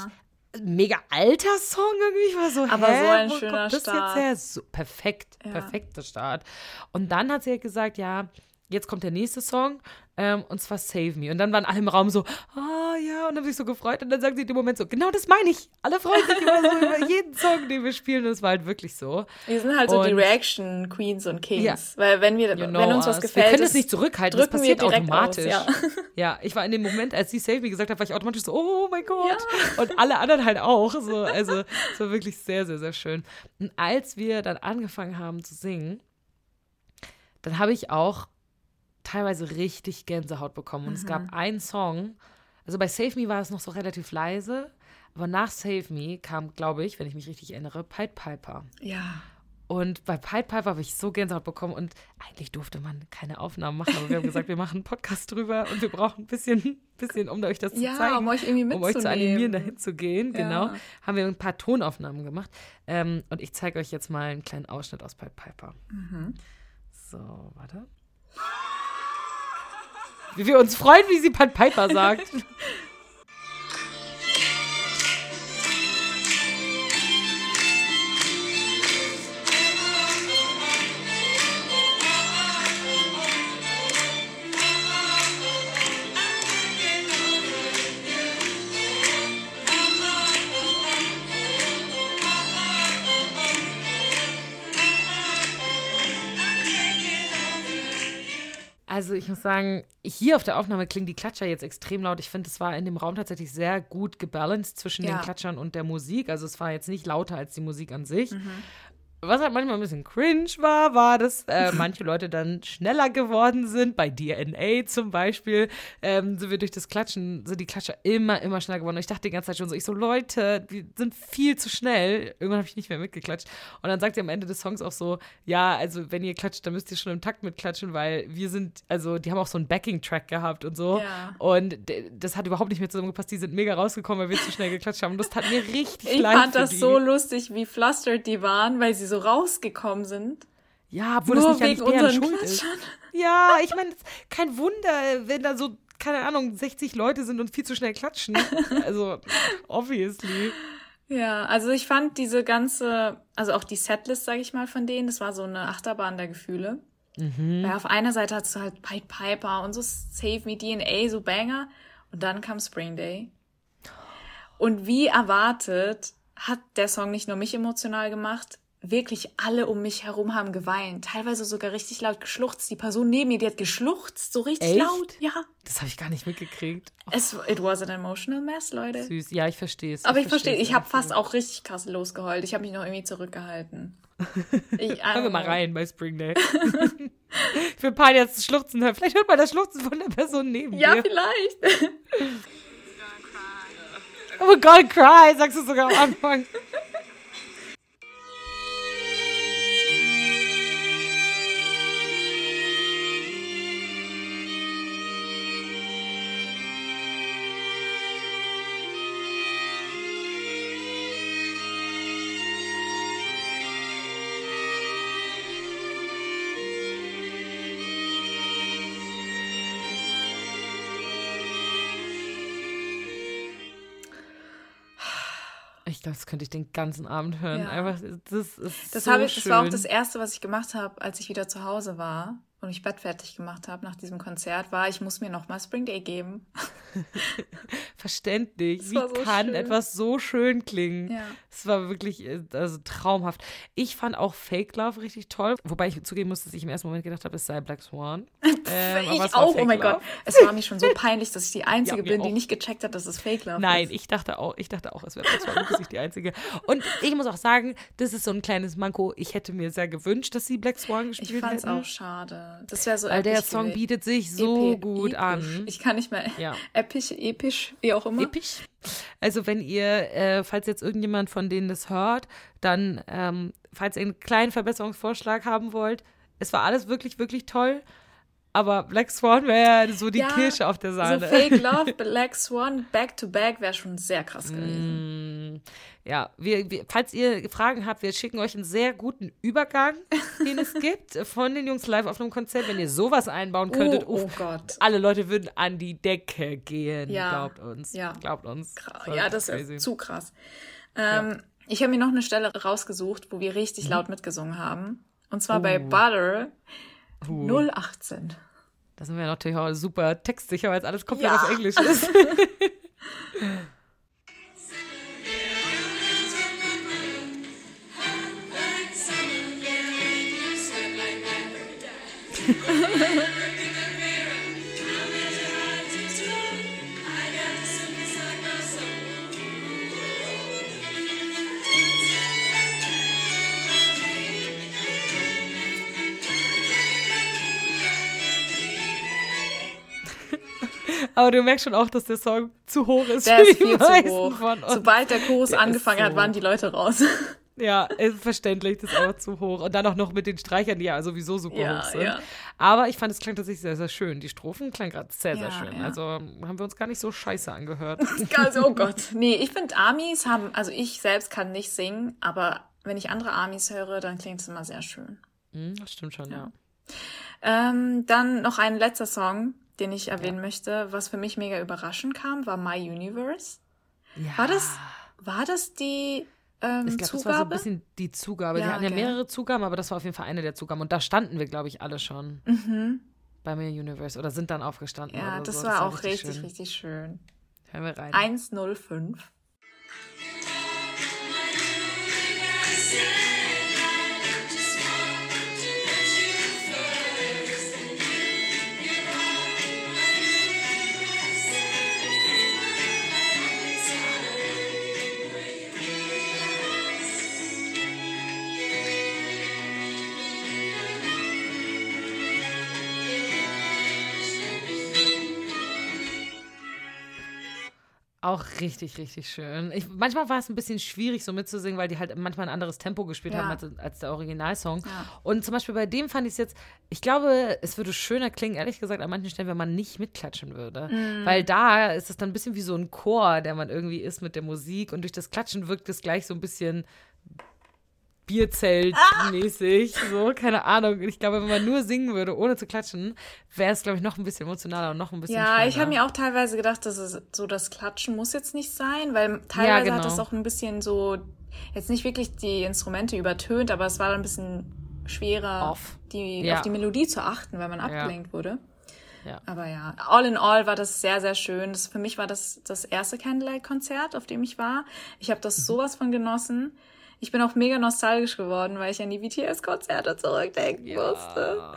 mega alter Song irgendwie. Ich war so, Aber hä, so ein schöner kommt das Start. jetzt her? So, perfekt, Ja. perfekter Start. Und dann hat sie halt gesagt, ja, jetzt kommt der nächste Song ähm, und zwar Save Me. Und dann waren alle im Raum so, ah ja, und haben sich so gefreut. Und dann sagt sie in dem Moment so, genau das meine ich. Alle freuen sich immer so über jeden Song, den wir spielen. Und es war halt wirklich so. Wir sind halt so die Und- Reaction Queens und Kings. Ja. Weil wenn wir, You know wenn uns was us. gefällt, Wir können es nicht zurückhalten, das passiert automatisch. Aus, ja. Ja, ich war in dem Moment, als sie Save Me gesagt hat, war ich automatisch so, oh mein Gott. Und alle anderen halt auch. So, also es war wirklich sehr, sehr, sehr schön. Und als wir dann angefangen haben zu singen, dann habe ich auch teilweise richtig Gänsehaut bekommen. Und es Mhm. gab einen Song, also bei Save Me war es noch so relativ leise, aber nach Save Me kam, glaube ich, wenn ich mich richtig erinnere, Pied Piper. ja. Und bei Pied Piper habe ich so Gänsehaut bekommen und eigentlich durfte man keine Aufnahmen machen, aber wir haben gesagt, wir machen einen Podcast drüber und wir brauchen ein bisschen, bisschen um euch das zu Ja, zeigen. um euch irgendwie Um euch zu mitzunehmen. animieren, dahin zu gehen, genau. Ja. Haben wir ein paar Tonaufnahmen gemacht. Ähm, und ich zeige euch jetzt mal einen kleinen Ausschnitt aus Pied Piper. Mhm. So, warte. Wie wir uns freuen, wie sie Pied Piper sagt. Also ich muss sagen, hier auf der Aufnahme klingen die Klatscher jetzt extrem laut. Ich finde, es war in dem Raum tatsächlich sehr gut gebalanced zwischen Ja. den Klatschern und der Musik. Also es war jetzt nicht lauter als die Musik an sich. Was halt manchmal ein bisschen cringe war, war, dass äh, manche Leute dann schneller geworden sind. Bei DNA zum Beispiel ähm, sind wir durch das Klatschen, sind die Klatscher immer, immer schneller geworden. Und ich dachte die ganze Zeit schon so, ich so, Leute, die sind viel zu schnell. Irgendwann habe ich nicht mehr mitgeklatscht. Und dann sagt sie am Ende des Songs auch so, ja, also wenn ihr klatscht, dann müsst ihr schon im Takt mitklatschen, weil wir sind, also die haben auch so einen Backing-Track gehabt und so. Ja. Und das hat überhaupt nicht mehr zusammengepasst. Die sind mega rausgekommen, weil wir zu schnell geklatscht haben. Und das tat mir richtig Ich leid fand für das so lustig, wie flustered die waren, weil sie so rausgekommen sind. Ja, obwohl Nur das nicht wegen unseren Schuld ist. Klatschern. Ja, ich meine, kein Wunder, wenn da so, keine Ahnung, 60 Leute sind und viel zu schnell klatschen. Also, obviously. Ja, also ich fand diese ganze, also auch die Setlist, sag ich mal, von denen, das war so eine Achterbahn der Gefühle. Mhm. Weil auf einer Seite hattest du halt Pied Piper und so Save Me DNA, so Banger. Und dann kam Spring Day. Und wie erwartet hat der Song nicht nur mich emotional gemacht, wirklich alle um mich herum haben geweint. Teilweise sogar richtig laut geschluchzt. Die Person neben mir, die hat geschluchzt, so richtig Echt? laut. Ja. Das habe ich gar nicht mitgekriegt. Oh, Es, it was an emotional mess, Leute. süß. Ja, ich verstehe es. Aber ich verstehe, versteh's ich habe fast auch richtig krass losgeheult. Ich habe mich noch irgendwie zurückgehalten. Ich, Hören wir mal rein bei Spring Day. ich will Paar jetzt schluchzen hören. Vielleicht hört man das Schluchzen von der Person neben Ja, dir. vielleicht. Oh God, cry, sagst du sogar am Anfang. Das könnte ich den ganzen Abend hören. Ja. Einfach, das ist Das, so habe ich, das war auch schön. das Erste, was ich gemacht habe, als ich wieder zu Hause war und mich bettfertig gemacht habe nach diesem Konzert, war, ich muss mir nochmal Spring Day geben. Verständlich. Wie so kann schön. etwas so schön klingen? Ja. Es war wirklich äh, also traumhaft. Ich fand auch Fake Love richtig toll, wobei ich zugeben muss, dass ich im ersten Moment gedacht habe, es sei Black Swan. Ähm, ich auch, oh mein Love. Gott. Es war mir schon so peinlich, dass ich die Einzige Ja, bin, die auch. nicht gecheckt hat, dass es Fake Love Nein, ist. ich dachte auch, ich dachte auch, es wäre Black Swan, nicht die Einzige. Und ich muss auch sagen, das ist so ein kleines Manko. Ich hätte mir sehr gewünscht, dass sie Black Swan Ich gespielt fand es hätten. auch schade. Das wäre so Weil der Song gewesen. bietet sich so Epi- gut episch. an. Ich kann nicht mehr. Ja. Episch, episch, wie auch immer. Episch. Also wenn ihr, äh, falls jetzt irgendjemand von denen das hört, dann, ähm, falls ihr einen kleinen Verbesserungsvorschlag haben wollt, es war alles wirklich, wirklich toll, aber Black Swan wäre so die Ja, Kirsche auf der So Sahne. Fake Love, Black Swan, Back to Back wäre schon sehr krass gewesen. ja, wir, wir, falls ihr Fragen habt, wir schicken euch einen sehr guten Übergang, den es gibt, von den Jungs live auf einem Konzert. Wenn ihr sowas einbauen könntet, Oh, oh uff, Gott. alle Leute würden an die Decke gehen. Ja. Glaubt uns. Ja. Glaubt uns. Kra- Ja, das crazy. ist zu krass. Ähm, Ich habe mir noch eine Stelle rausgesucht, wo wir richtig laut mitgesungen haben. Und zwar bei Butter 018. Da sind wir natürlich auch super textsicher, weil es alles komplett Ja. auf Englisch ist. Aber du merkst schon auch, dass der Song zu hoch ist Der für ist viel zu hoch. Sobald der Chorus Der angefangen hat, so- waren die Leute raus. Ja, ist verständlich, das ist aber zu hoch. Und dann auch noch mit den Streichern, die ja sowieso super Ja, hoch sind. ja. Aber ich fand, es klang tatsächlich sehr, sehr schön. Die Strophen klangen gerade sehr, sehr Ja, schön. Also haben wir uns gar nicht so scheiße angehört. Also, oh Gott. Nee, ich finde Amis haben, also ich selbst kann nicht singen, aber wenn ich andere Amis höre, dann klingt es immer sehr schön. Hm, das stimmt schon, ja. Ähm, dann noch ein letzter Song, den ich erwähnen möchte, was für mich mega überraschend kam, war My Universe. ja. War das, war das die ähm, Ich glaube, das war so ein Zugabe? bisschen die Zugabe. Ja, die hatten ja okay. mehrere Zugaben, aber das war auf jeden Fall eine der Zugaben. Und da standen wir, glaube ich, alle schon. Bei mir Universe. Oder sind dann aufgestanden. Mhm. ja, oder das so. war auch richtig, schön. richtig schön. Hören wir rein. 105. auch richtig, richtig schön. Ich, manchmal war es ein bisschen schwierig, so mitzusingen, weil die halt manchmal ein anderes Tempo gespielt Ja. haben als, als der Originalsong. Ja. Und zum Beispiel bei dem fand ich es jetzt, ich glaube, es würde schöner klingen, ehrlich gesagt, an manchen Stellen, wenn man nicht mitklatschen würde. Mhm. Weil da ist es dann ein bisschen wie so ein Chor, der man irgendwie ist mit der Musik. Und durch das Klatschen wirkt es gleich so ein bisschen Bierzelt-mäßig. So, keine Ahnung. Ich glaube, wenn man nur singen würde, ohne zu klatschen, wäre es, glaube ich, noch ein bisschen emotionaler und noch ein bisschen Ja, ich schöner. habe mir auch teilweise gedacht, dass es so das Klatschen muss jetzt nicht sein, weil teilweise hat genau. es auch ein bisschen so, jetzt nicht wirklich die Instrumente übertönt, aber es war dann ein bisschen schwerer, Off. Die, Ja. auf die Melodie zu achten, weil man abgelenkt wurde. Ja. Aber ja, all in all war das sehr, sehr schön. Das, für mich war das das erste Candlelight-Konzert, auf dem ich war. Ich habe Mhm. das sowas von genossen. Ich bin auch mega nostalgisch geworden, weil ich an die BTS-Konzerte zurückdenken musste.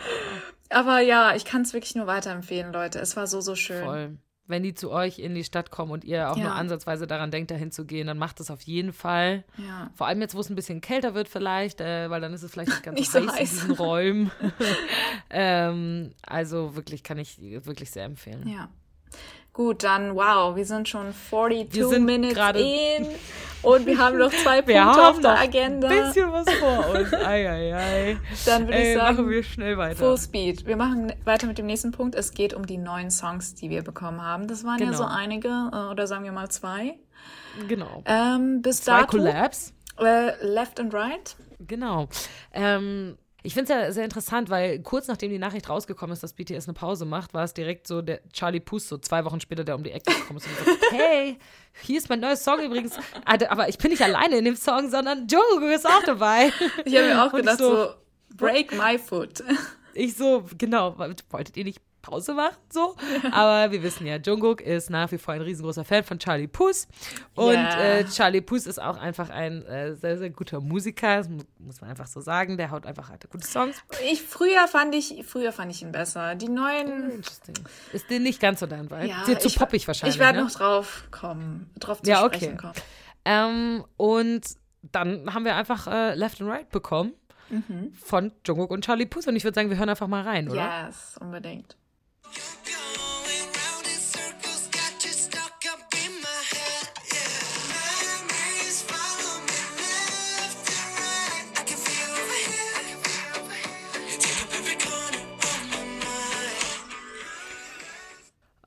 Aber ja, ich kann es wirklich nur weiterempfehlen, Leute. Es war so, so schön. Voll. Wenn die zu euch in die Stadt kommen und ihr auch Ja. nur ansatzweise daran denkt, dahin zu gehen, dann macht es auf jeden Fall. Ja. Vor allem jetzt, wo es ein bisschen kälter wird vielleicht, äh, weil dann ist es vielleicht nicht ganz Nicht so so heiß, in heiß. diesen Räumen. ähm, also wirklich kann ich wirklich sehr empfehlen. Ja. Gut, dann wow, wir sind schon 42 Wir sind Minutes gerade- in und wir haben noch zwei Punkte auf der Agenda. ein bisschen was vor uns. Ei, ei, ei. Dann würde ich Ey, sagen, machen wir schnell weiter. Full Speed. Wir machen weiter mit dem nächsten Punkt. Es geht um die neuen Songs, die wir bekommen haben. Das waren ja Genau. so einige, äh, oder sagen wir mal zwei. Genau. Ähm, bis Zwei dato, Collabs. äh, Left and Right. Genau. Ähm, ich finde es ja sehr interessant, weil kurz nachdem die Nachricht rausgekommen ist, dass BTS eine Pause macht, war es direkt so der Charlie Puth, so zwei Wochen später, der um die Ecke gekommen ist und gesagt hey, hier ist mein neues Song übrigens. Aber ich bin nicht alleine in dem Song, sondern Jungkook ist auch dabei. Ich habe mir auch gedacht, so, so, Break my foot. Ich so, genau, wolltet ihr nicht Pause machen? So. Aber wir wissen ja, Jungkook ist nach wie vor ein riesengroßer Fan von Charlie Puth. Und Ja. äh, Charlie Puth ist auch einfach ein äh, sehr, sehr guter Musiker. Das mu- muss man einfach so sagen. Der haut einfach halt gute Songs. Ich, früher fand ich, früher fand ich ihn besser. Die neuen, Interesting. Ist dir nicht ganz so dein Vibe? ja. Dir zu ich- poppig wahrscheinlich. Ich werde ne? noch drauf kommen, drauf zu Ja, sprechen okay. kommen. Ähm, und dann haben wir einfach äh, Left and Right bekommen Mhm. von Jungkook und Charlie Puth. Und ich würde sagen, wir hören einfach mal rein, oder? Yes, unbedingt. Going round in circles, got you stuck up in my head. Yeah, memories follow me left and right. I can feel over here. I can feel over here. You take up every corner of my mind.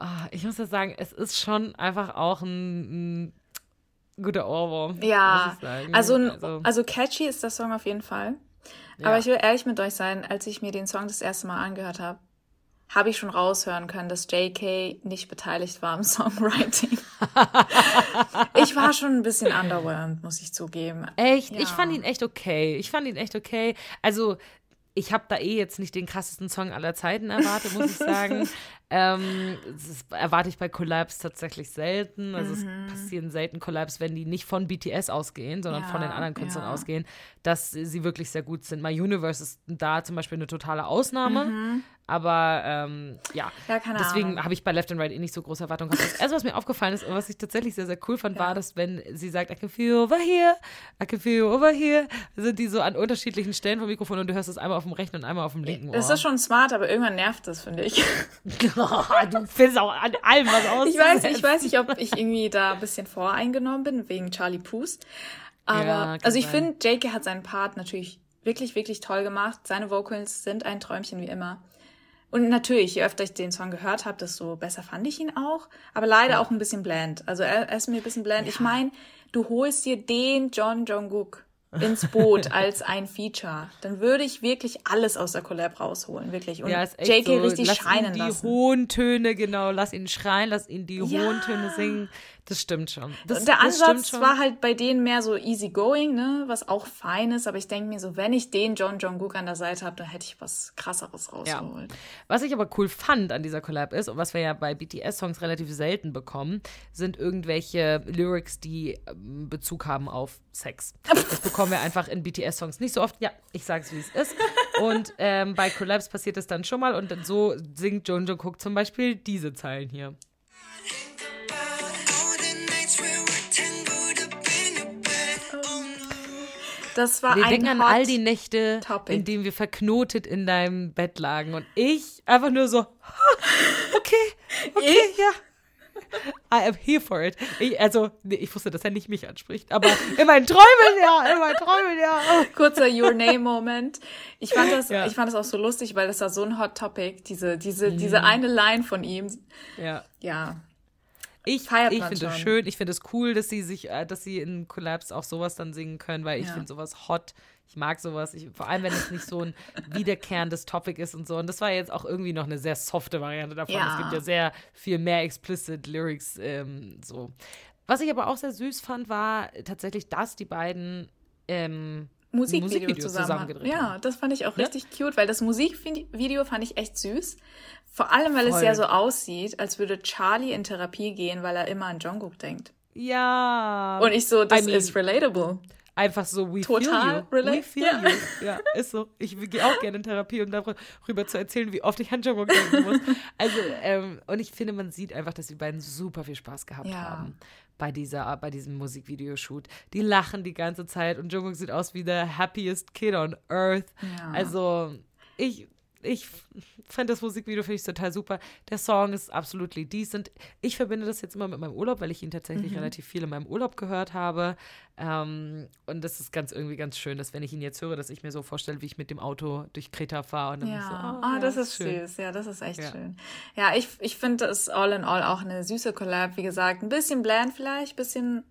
Ah, ich muss ja sagen, es ist schon einfach auch ein, ein guter Ohrwurm. Ja, also, also, also catchy ist der Song auf jeden Fall. Aber ich will ehrlich mit euch sein, als ich mir den Song das erste Mal angehört habe, habe ich schon raushören können, dass JK nicht beteiligt war am Songwriting. ich war schon ein bisschen underwhelmed, muss ich zugeben. echt, ja. ich fand ihn echt okay. Ich fand ihn echt okay. Also, ich habe da eh jetzt nicht den krassesten Song aller Zeiten erwartet, muss ich sagen. ähm, das erwarte ich bei Collabs tatsächlich selten. Also es passieren selten Collabs, wenn die nicht von BTS ausgehen, sondern Ja, von den anderen Künstlern ja. ausgehen, dass sie wirklich sehr gut sind. My Universe ist da zum Beispiel eine totale Ausnahme. Aber ähm, ja, Ja, keine deswegen habe ich bei Left and Right eh nicht so große Erwartungen gehabt. Das erste, was mir aufgefallen ist und was ich tatsächlich sehr, sehr cool fand, war, dass wenn sie sagt, I can feel over here, I can feel over here, sind die so an unterschiedlichen Stellen vom Mikrofon und du hörst es einmal auf dem rechten und einmal auf dem linken Ohr. Das ist schon smart, aber irgendwann nervt das, finde ich. du findest auch an allem was aus. Ich weiß, ich weiß nicht, ob ich irgendwie da ein bisschen voreingenommen bin, wegen Charlie Puth. Aber, Ja, also ich finde, JK hat seinen Part natürlich wirklich, wirklich toll gemacht. Seine Vocals sind ein Träumchen wie immer. Und natürlich, je öfter ich den Song gehört habe, desto besser fand ich ihn auch. Aber leider auch ein bisschen bland. Also er, er ist mir ein bisschen bland. Ich meine, du holst dir den John Jungkook ins Boot als ein Feature. Dann würde ich wirklich alles aus der Collab rausholen, wirklich. Und Ja, JK so, richtig lass scheinen ihn die lassen. hohen Töne, genau, lass ihn schreien, lass ihn die Ja. hohen Töne singen. Das stimmt schon. Das, der Ansatz schon. war halt bei denen mehr so easy going, ne, was auch fein ist, aber ich denke mir so, wenn ich den John Jungkook an der Seite habe, dann hätte ich was krasseres rausgeholt. Was ich aber cool fand an dieser Collab ist, und was wir ja bei BTS-Songs relativ selten bekommen, sind irgendwelche Lyrics, die ähm, Bezug haben auf Sex. Das bekommen wir einfach in BTS-Songs nicht so oft. Ja, ich sag's, wie es ist. Und ähm, bei Collabs passiert es dann schon mal und so singt John Jungkook zum Beispiel diese Zeilen hier. Das war Wir ein denken an all die Nächte, Topic. in denen wir verknotet in deinem Bett lagen und ich einfach nur so, "Ha, okay, okay, ja. I am here for it. Ich, also, nee, ich wusste, dass er nicht mich anspricht, aber in meinen Träumen ja, in meinen Träumen ja. Kurzer Your Name-Moment. Ich fand das, Ja. ich fand das auch so lustig, weil das war so ein Hot Topic. Diese, diese, diese eine Line von ihm. Ja. Ja. Ich, Feiert ich finde es schön, ich finde es cool, dass sie sich, äh, dass sie in Collabs auch sowas dann singen können, weil ich Ja. finde sowas hot. Ich mag sowas. Ich, vor allem, wenn es nicht so ein wiederkehrendes Topic ist und so. Und das war jetzt auch irgendwie noch eine sehr softe Variante davon. Ja. Es gibt ja sehr viel mehr explicit Lyrics. Ähm, so. Was ich aber auch sehr süß fand, war tatsächlich, dass die beiden ähm, Musikvideo, Musikvideo zusammen. zusammen gedreht ja, haben. das fand ich auch Ne? richtig cute, weil das Musikvideo fand ich echt süß. Vor allem, weil es Voll. ja so aussieht, als würde Charlie in Therapie gehen, weil er immer an Jungkook denkt. Ja. Und ich so, das I mean, ist relatable. Einfach so, we Total feel you. We feel ja. you. Ja, ist so. Ich gehe auch gerne in Therapie, um darüber zu erzählen, wie oft ich an Jungkook denken muss. Also, ähm, und ich finde, man sieht einfach, dass die beiden super viel Spaß gehabt Ja. haben bei dieser, bei diesem Musikvideoshoot. Die lachen die ganze Zeit und Jungkook sieht aus wie the happiest kid on earth. Ja. Also, ich, ich fand das Musikvideo finde ich total super. Der Song ist absolutely decent. Ich verbinde das jetzt immer mit meinem Urlaub, weil ich ihn tatsächlich Mhm. relativ viel in meinem Urlaub gehört habe. Ähm, und das ist ganz irgendwie ganz schön, dass wenn ich ihn jetzt höre, dass ich mir so vorstelle, wie ich mit dem Auto durch Kreta fahre und dann ich so, Ja, oh, ah, ja, das ist schön. süß. Ja, das ist echt Ja. schön. Ja, ich, ich finde es all in all auch eine süße Collab. Wie gesagt, ein bisschen bland vielleicht, bisschen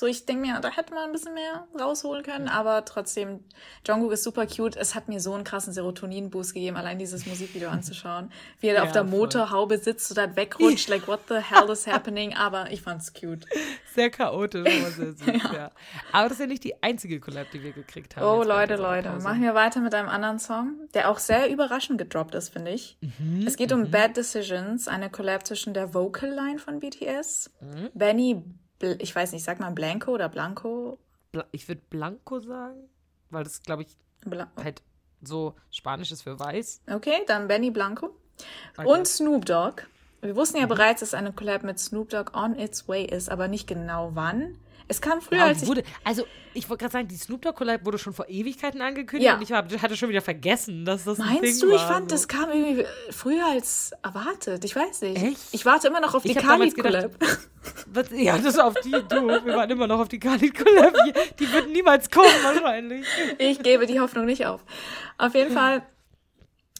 so, ich denke mir, da hätte man ein bisschen mehr rausholen können, aber trotzdem, Jungkook ist super cute. Es hat mir so einen krassen Serotonin-Boost gegeben, allein dieses Musikvideo anzuschauen. Wie er da Ja, auf der voll. Motorhaube sitzt und dann wegrutscht, like, what the hell is happening? Aber ich fand's cute. Sehr chaotisch, aber sehr süß, ja. Aber das ist ja nicht die einzige Collab, die wir gekriegt haben. Oh, Leute, Leute. Machen wir weiter mit einem anderen Song, der auch sehr überraschend gedroppt ist, finde ich. Mhm, es geht um Bad Decisions, eine Collab zwischen der Vocal Line von BTS, Mhm. Benny, ich weiß nicht, sag mal Blanco oder Blanco? Bla ich würde Blanco sagen, weil das, glaube ich, Bla halt so Spanisch ist für weiß. okay, dann Benny Blanco. Okay. Und Snoop Dogg. Wir wussten Mhm. ja bereits, dass eine Collab mit Snoop Dogg on its way ist, aber nicht genau wann. Es kam früher, Ja, als ich wurde, also ich wollte gerade sagen, die Snoop Dogg Collab wurde schon vor Ewigkeiten angekündigt Ja. und ich hab, hatte schon wieder vergessen, dass das ein Meinst du, ich war, fand, so. das kam irgendwie früher als erwartet. Ich weiß nicht. Echt? Ich warte immer noch auf die damals Khalid-Collab. Was, ja, das auf die, du, wir waren immer noch auf die Khalid Collab, die, die wird niemals kommen wahrscheinlich. Ich gebe die Hoffnung nicht auf. Auf jeden Fall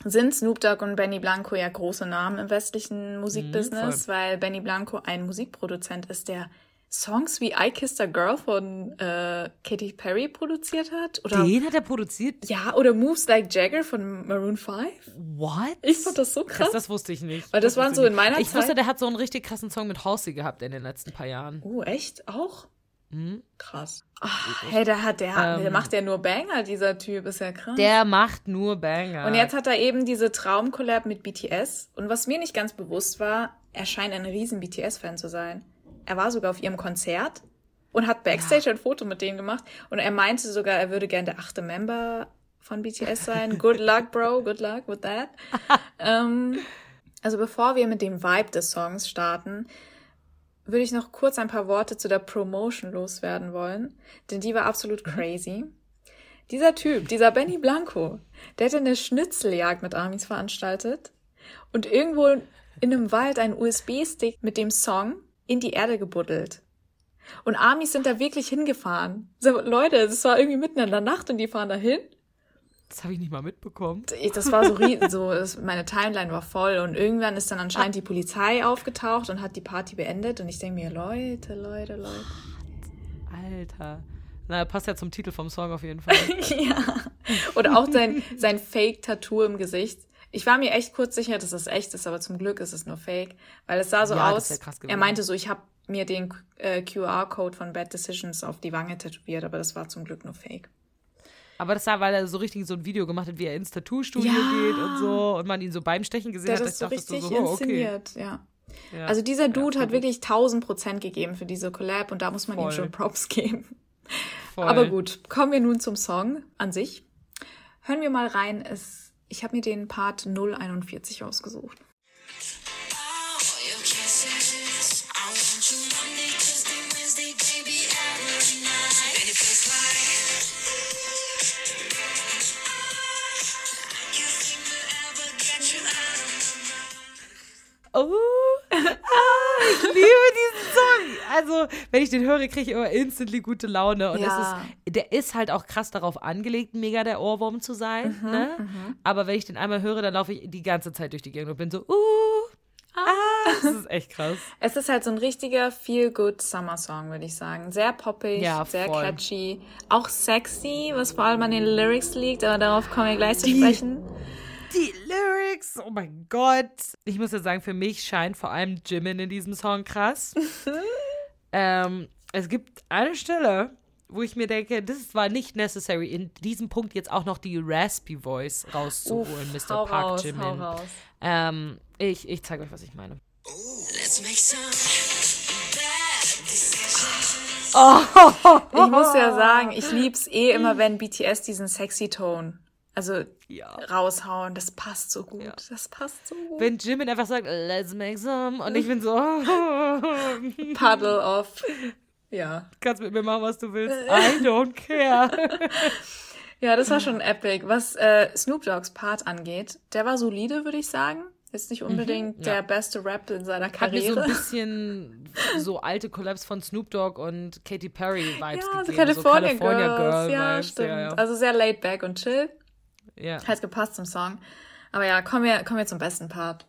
sind Snoop Dogg und Benny Blanco ja große Namen im westlichen Musikbusiness, weil Benny Blanco ein Musikproduzent ist, der Songs wie I Kissed a Girl von äh, Katy Perry produziert hat. Oder, Den hat er produziert? ja, oder Moves Like Jagger von Maroon 5. What? Ich fand das so krass. Das, das wusste ich nicht. Weil das waren wusste so in meiner Ich wusste, Zeit- der hat so einen richtig krassen Song mit Halsey gehabt in den letzten paar Jahren. Oh, echt? Auch? Mhm. Krass. Ach, hey, der hat, der, hat- der Ähm, macht ja nur Banger, dieser Typ, ist ja krass. Der macht nur Banger. Und jetzt hat er eben diese Traumcollab mit BTS. Und was mir nicht ganz bewusst war, er scheint ein riesen BTS-Fan zu sein. Er war sogar auf ihrem Konzert und hat Backstage ein Foto mit denen gemacht. Und er meinte sogar, er würde gern der achte Member von BTS sein. Good luck, Bro. Good luck with that. ähm, also bevor wir mit dem Vibe des Songs starten, würde ich noch kurz ein paar Worte zu der Promotion loswerden wollen. Denn die war absolut crazy. Dieser Typ, dieser Benny Blanco, der hätte eine Schnitzeljagd mit Amis veranstaltet und irgendwo in einem Wald einen USB-Stick mit dem Song in die Erde gebuddelt. Und Amis sind da wirklich hingefahren. So, Leute, das war irgendwie mitten in der Nacht und die fahren da hin. das habe ich nicht mal mitbekommen. Das war so, so das, meine Timeline war voll und irgendwann ist dann anscheinend die Polizei aufgetaucht und hat die Party beendet und ich denke mir, Leute, Leute, Leute. Alter. Na, passt ja zum Titel vom Song auf jeden Fall. ja. Oder auch sein, sein Fake-Tattoo im Gesicht. Ich war mir echt kurz sicher, dass es echt ist, aber zum Glück ist es nur Fake. Weil es sah so Ja, aus. er meinte so, ich habe mir den äh, QR-Code von Bad Decisions auf die Wange tätowiert, aber das war zum Glück nur Fake. Aber das war, weil er so richtig so ein Video gemacht hat, wie er ins Tattoo-Studio Ja. geht und so und man ihn so beim Stechen gesehen Der hat. hat das so dachtest du richtig oh, inszeniert, ja. Ja. Also dieser Dude voll hat wirklich 1000 Prozent gegeben für diese Collab und da muss man ihm Voll. schon Props geben. Voll. Aber gut, kommen wir nun zum Song an sich. Hören wir mal rein. Es, ich habe mir den Part 041 ausgesucht. Oh, ah, ich also, wenn ich den höre, kriege ich immer instantly gute Laune. Und Ja. ist, der ist halt auch krass darauf angelegt, mega der Ohrwurm zu sein. Mhm, ne? Aber wenn ich den einmal höre, dann laufe ich die ganze Zeit durch die Gegend und bin so, uh, ah, das ist echt krass. Es ist halt so ein richtiger Feel-Good Summer-Song, würde ich sagen. Sehr poppig, Ja, sehr catchy. Auch sexy, was vor allem an den Lyrics liegt, aber darauf kommen wir gleich zu sprechen. Die Lyrics, oh mein Gott. Ich muss ja sagen, für mich scheint vor allem Jimin in diesem Song krass. ähm, es gibt eine Stelle, wo ich mir denke, das war nicht necessary, in diesem Punkt jetzt auch noch die raspy Voice rauszuholen, Mr. hau Park raus, Jimin. hau raus. Ähm, ich ich zeige euch, was ich meine. Let's make some bad decisions. Ich muss ja sagen, ich lieb's eh immer, wenn BTS diesen sexy Ton, also Ja. raushauen. Das passt so gut. Das passt so gut. Wenn Jimin einfach sagt, let's make some, und ich bin so, Puddle of. Ja. kannst mit mir machen, was du willst. I don't care. Ja, das war schon epic. Was äh, Snoop Dogg's Part angeht, der war solide, würde ich sagen. Ist nicht unbedingt Mhm, ja. der beste Rap in seiner Hat mir so Karriere. ein bisschen so alte Collabs von Snoop Dogg und Katy Perry Vibes ja, so gegeben. California, so California Girls. Girl ja, Vibes. stimmt. Ja, ja. Also sehr laid back und chill. Ja. Hat gepasst zum Song. Aber ja, kommen wir, kommen wir zum besten Part.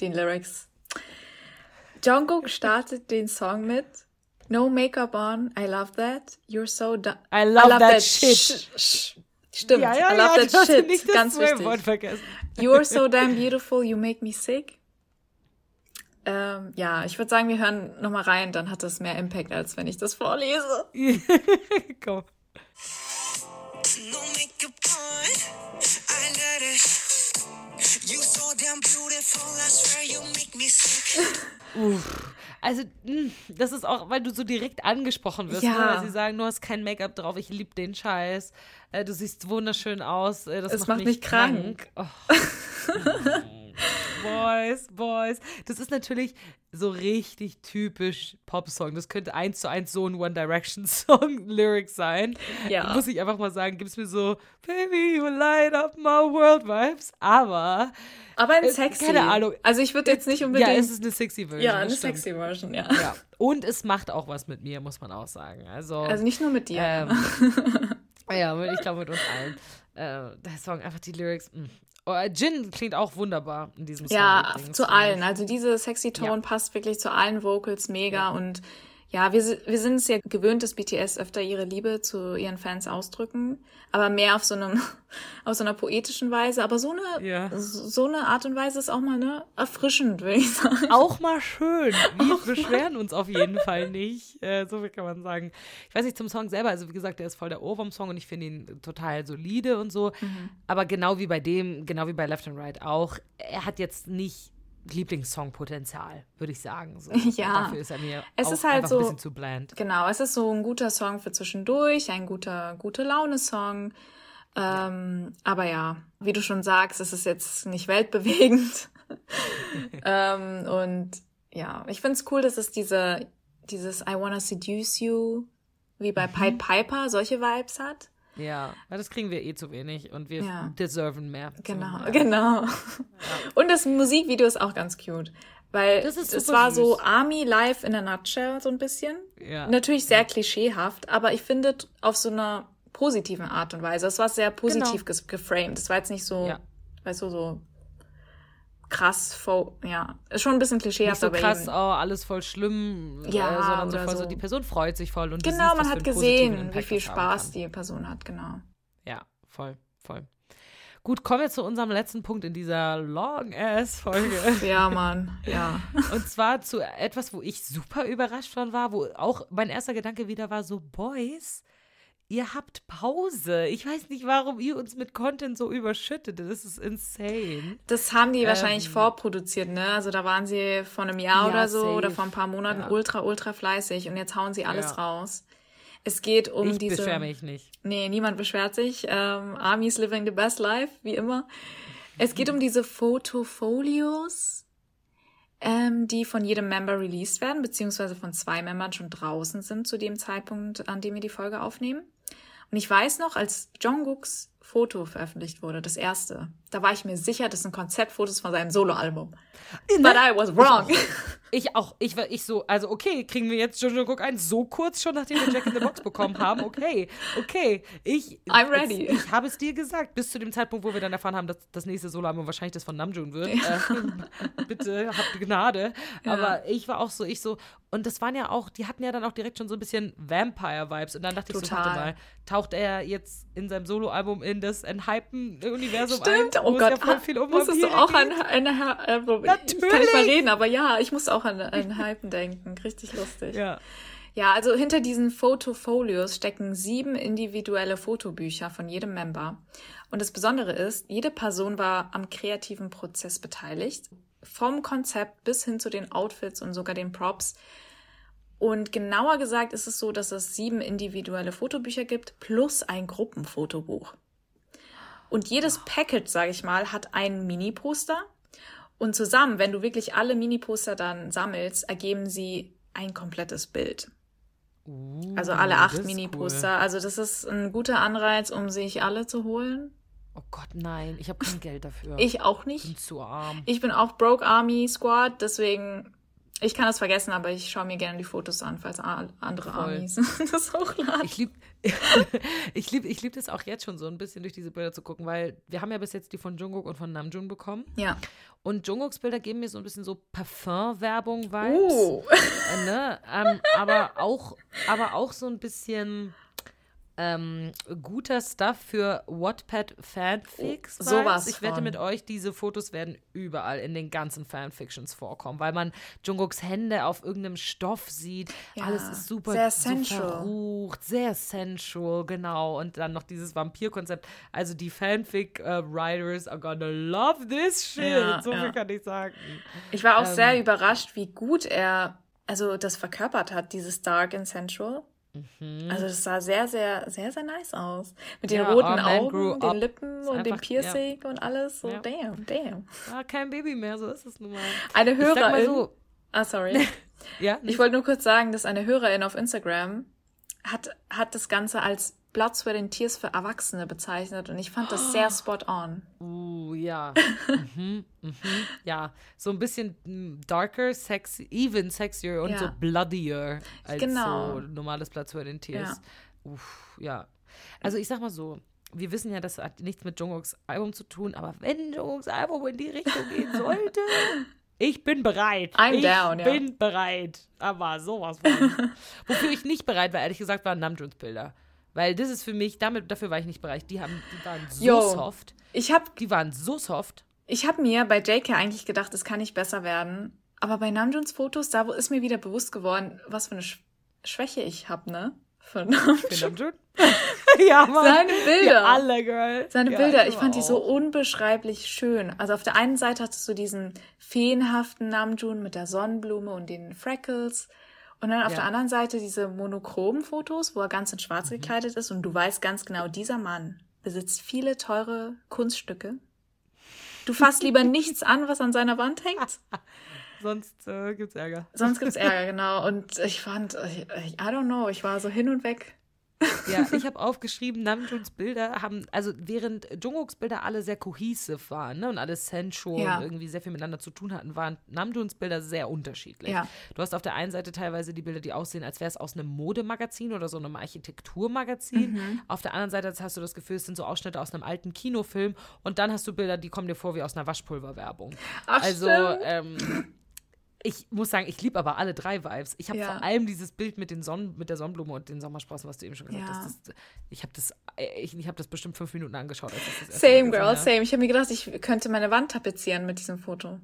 Den Lyrics. Jungkook startet den Song mit No makeup on, I love that. You're so done. I love that shit. Sh sh Stimmt, ja, ja, I love ja, that shit. nicht das Ganz wichtig. vergessen. You're so damn beautiful, you make me sick. Ähm, ja, ich würde sagen, wir hören nochmal rein, dann hat das mehr Impact, als wenn ich das vorlese. Komm. No makeup on. Sick. Also, mh, das ist auch, weil du so direkt angesprochen wirst, Ja. ne? weil sie sagen, du hast kein Make-up drauf, ich liebe den Scheiß, äh, du siehst wunderschön aus, äh, das Es macht, macht mich mich krank. Oh. Boys, Boys. Das ist natürlich so richtig typisch Popsong. Das könnte eins zu eins so ein One Direction Song Lyric sein. Ja. Muss ich einfach mal sagen, gibt's mir so, Baby, you light up my world Vibes. Aber, Aber in Äh, sexy. keine Ahnung. Also ich würde jetzt nicht unbedingt. ja, es ist eine sexy Version. ja, eine sexy Version, ja. Ja. Und es macht auch was mit mir, muss man auch sagen. Also, Also nicht nur mit dir. ähm, ja, ich glaube mit uns allen. Äh, der Song, einfach die Lyrics. Mh. Oh, Jin klingt auch wunderbar in diesem Song. Ja, übrigens, zu allen. Also diese sexy Ton Ja. passt wirklich zu allen Vocals mega und ja, wir, wir sind es ja gewöhnt, dass BTS öfter ihre Liebe zu ihren Fans ausdrücken, aber mehr auf so einem, auf so einer poetischen Weise. Aber so eine, Ja. so eine Art und Weise ist auch mal ne erfrischend, würde ich sagen. Auch mal schön. Wir beschweren uns auf jeden Fall nicht. Äh, so viel kann man sagen. Ich weiß nicht zum Song selber. Also, wie gesagt, der ist voll der Ohrwurm-Song und ich finde ihn total solide und so. Mhm. Aber genau wie bei dem, genau wie bei Left and Right auch, er hat jetzt nicht Lieblingssong-Potenzial, würde ich sagen. So. Ja. Dafür ist er mir Es auch ist halt einfach so- ein bisschen zu bland. Genau, es ist so ein guter Song für zwischendurch, ein guter, gute Laune-Song. Ähm, aber ja, wie du schon sagst, es ist jetzt nicht weltbewegend. ähm, und ja, ich find's cool, dass es diese, dieses I wanna seduce you, wie bei Pied Piper, solche Vibes hat. Ja, weil das kriegen wir eh zu wenig und wir Ja. deserven mehr. Genau, So, ja. genau. Und das Musikvideo ist auch ganz cute. Weil es war so süß. Army Live in a Nutshell, so ein bisschen. Ja. Natürlich sehr klischeehaft, aber ich finde auf so einer positiven Art und Weise. Es war sehr positiv ges geframed. Es war jetzt nicht so, Genau. Ja. weißt du, so krass, ja, ist schon ein bisschen klischeehaft, Nicht so krass, eben. oh, alles voll schlimm, Ja, äh, sondern so voll so. so. die Person freut sich voll und Genau, siehst, man hat gesehen, wie viel Spaß die Person hat, genau. Ja, voll, voll. Gut, kommen wir zu unserem letzten Punkt in dieser Long-Ass-Folge. Ja, Mann, ja. Und zwar zu etwas, wo ich super überrascht von war, wo auch mein erster Gedanke wieder war, so, Boys, ihr habt Pause. Ich weiß nicht, warum ihr uns mit Content so überschüttet. Das ist insane. Das haben die wahrscheinlich Ähm, vorproduziert, ne? Also da waren sie vor einem Jahr Ja, oder so safe. oder vor ein paar Monaten Ja. ultra, ultra fleißig und jetzt hauen sie alles Ja. raus. Es geht um ich diese. beschwere mich nicht. Nee, niemand beschwert sich. Ähm, Army's living the best life, wie immer. Es geht um diese Fotofolios, ähm, die von jedem Member released werden, beziehungsweise von zwei Membern schon draußen sind zu dem Zeitpunkt, an dem wir die Folge aufnehmen. Und ich weiß noch, als Jungkooks Foto veröffentlicht wurde, das erste, da war ich mir sicher, das sind Konzeptfotos von seinem Soloalbum. But I was wrong. Ich auch. Ich, war- ich so, also okay, kriegen wir jetzt Jojo Cook ein, so kurz schon, nachdem wir Jack in the Box bekommen haben. Okay, okay. Ich, I'm ready. Ich, ich habe es dir gesagt, bis zu dem Zeitpunkt, wo wir dann erfahren haben, dass das nächste Solo-Album wahrscheinlich das von Namjoon wird. Äh, bitte, habt Gnade. Aber ich war auch so, ich so, und das waren ja auch, die hatten ja dann auch direkt schon so ein bisschen Vampire-Vibes. Und dann dachte ich so, Total. warte mal, taucht er jetzt in seinem Solo-Album in das Enhypen-Universum Stimmt, ein? Oh Gott, ja voll viel um musstest du auch geht? an eine, äh, ich kann Natürlich. mal reden, aber ja, ich musste auch an, an Hypen denken. Richtig lustig. Ja. Ja, also hinter diesen Fotofolios stecken sieben individuelle Fotobücher von jedem Member. Und das Besondere ist, jede Person war am kreativen Prozess beteiligt. Vom Konzept bis hin zu den Outfits und sogar den Props. Und genauer gesagt ist es so, dass es sieben individuelle Fotobücher gibt plus ein Gruppenfotobuch. Und jedes Package, sage ich mal, hat ein Mini-Poster. Und zusammen, wenn du wirklich alle Mini-Poster dann sammelst, ergeben sie ein komplettes Bild. Also alle Uh, acht Mini-Poster. Also das ist ein guter Anreiz, um sich alle zu holen. Oh Gott, nein, ich habe kein Geld dafür. Ich auch bin nicht. zu arm. Ich bin auch Broke Army Squad, deswegen ich kann das vergessen, aber ich schaue mir gerne die Fotos an, falls andere Voll. Armies das hochladen. Ich lieb, ich lieb, ich lieb das auch jetzt schon so ein bisschen durch diese Bilder zu gucken, weil wir haben ja bis jetzt die von Jungkook und von Namjoon bekommen. Ja. Und Jungkooks Bilder geben mir so ein bisschen so Parfum-Werbung-Vibes. Oh. Äh, ne? ähm, aber, auch, aber auch so ein bisschen ähm, guter Stuff für Wattpad Fanfics. Oh, sowas Ich wette von. mit euch, diese Fotos werden überall in den ganzen Fanfictions vorkommen, weil man Jungkooks Hände auf irgendeinem Stoff sieht. Ja, Alles ist super sehr sensual. verrucht, sehr sensual, genau. Und dann noch dieses Vampir-Konzept. Also die Fanfic-Writers are gonna love this shit. Ja, so viel ja. kann ich sagen. Ich war auch Ähm. sehr überrascht, wie gut er also das verkörpert hat, dieses Dark and Sensual. Also das sah sehr, sehr, sehr, sehr nice aus. Mit den Mhm. Ja, roten Man Grew Augen, den. Lippen und dem Piercing und alles. So, Ja. damn, damn. Ah, kein Baby mehr, so ist es nun mal. Eine Ich Hörerin. so, Ah, sorry. ja, Ich wollte nur kurz sagen, dass eine Hörerin auf Instagram hat, hat das Ganze als Blood, Sweat and Tears für Erwachsene bezeichnet und ich fand das sehr spot on. Uh, ja. mhm, mhm, ja. So ein bisschen mm, darker, sexy, even sexier und Ja. so bloodier als Genau. so normales Platz für den Tears. Ja. Uff, ja. Also ich sag mal so, wir wissen ja, das hat nichts mit Jungkooks Album zu tun, aber wenn Jungkooks Album in die Richtung gehen sollte, ich bin bereit. I'm ich down, ja. bin bereit. Aber sowas von. Wofür ich nicht bereit war, ehrlich gesagt, waren Namjoons Bilder. Weil das ist für mich, damit, dafür war ich nicht bereit. Die, haben, die waren so Yo. soft. Ich habe Die waren so soft. ich hab mir bei JK eigentlich gedacht, es kann nicht besser werden. Aber bei Namjoons Fotos, da ist mir wieder bewusst geworden, was für eine Sch Schwäche ich habe, ne? Für Für Namjoon. Ja, Mann. Seine Bilder. Wir alle, Girl. Seine ja, Bilder, ich fand die auch. so unbeschreiblich schön. Also auf der einen Seite hattest du diesen feenhaften Namjoon mit der Sonnenblume und den Freckles. Und dann auf Ja. der anderen Seite diese monochromen Fotos, wo er ganz in schwarz Mhm. gekleidet ist. Und du weißt ganz genau, dieser Mann besitzt viele teure Kunststücke. Du fasst lieber nichts an, was an seiner Wand hängt. Sonst äh, gibt's Ärger. Sonst gibt's Ärger, genau. Und ich fand, ich, I don't know, ich war so hin und weg. Ja, ich habe aufgeschrieben, Namjoons Bilder haben, also während Jungkooks Bilder alle sehr cohesive waren ne, und alle sensual Ja. und irgendwie sehr viel miteinander zu tun hatten, waren Namjoons Bilder sehr unterschiedlich. Ja. Du hast auf der einen Seite teilweise die Bilder, die aussehen, als wäre es aus einem Modemagazin oder so einem Architekturmagazin. Mhm. Auf der anderen Seite hast du das Gefühl, es sind so Ausschnitte aus einem alten Kinofilm und dann hast du Bilder, die kommen dir vor wie aus einer Waschpulverwerbung. Ach, also, stimmt. ähm, ich muss sagen, ich liebe aber alle drei Vibes. Ich habe Ja. vor allem dieses Bild mit, den Sonnen, mit der Sonnenblume und den Sommersprossen, was du eben schon gesagt Ja. hast. Das, ich habe das, ich, ich hab das bestimmt fünf Minuten angeschaut. Same, girl, same. Ich habe mir gedacht, ich könnte meine Wand tapezieren mit diesem Foto.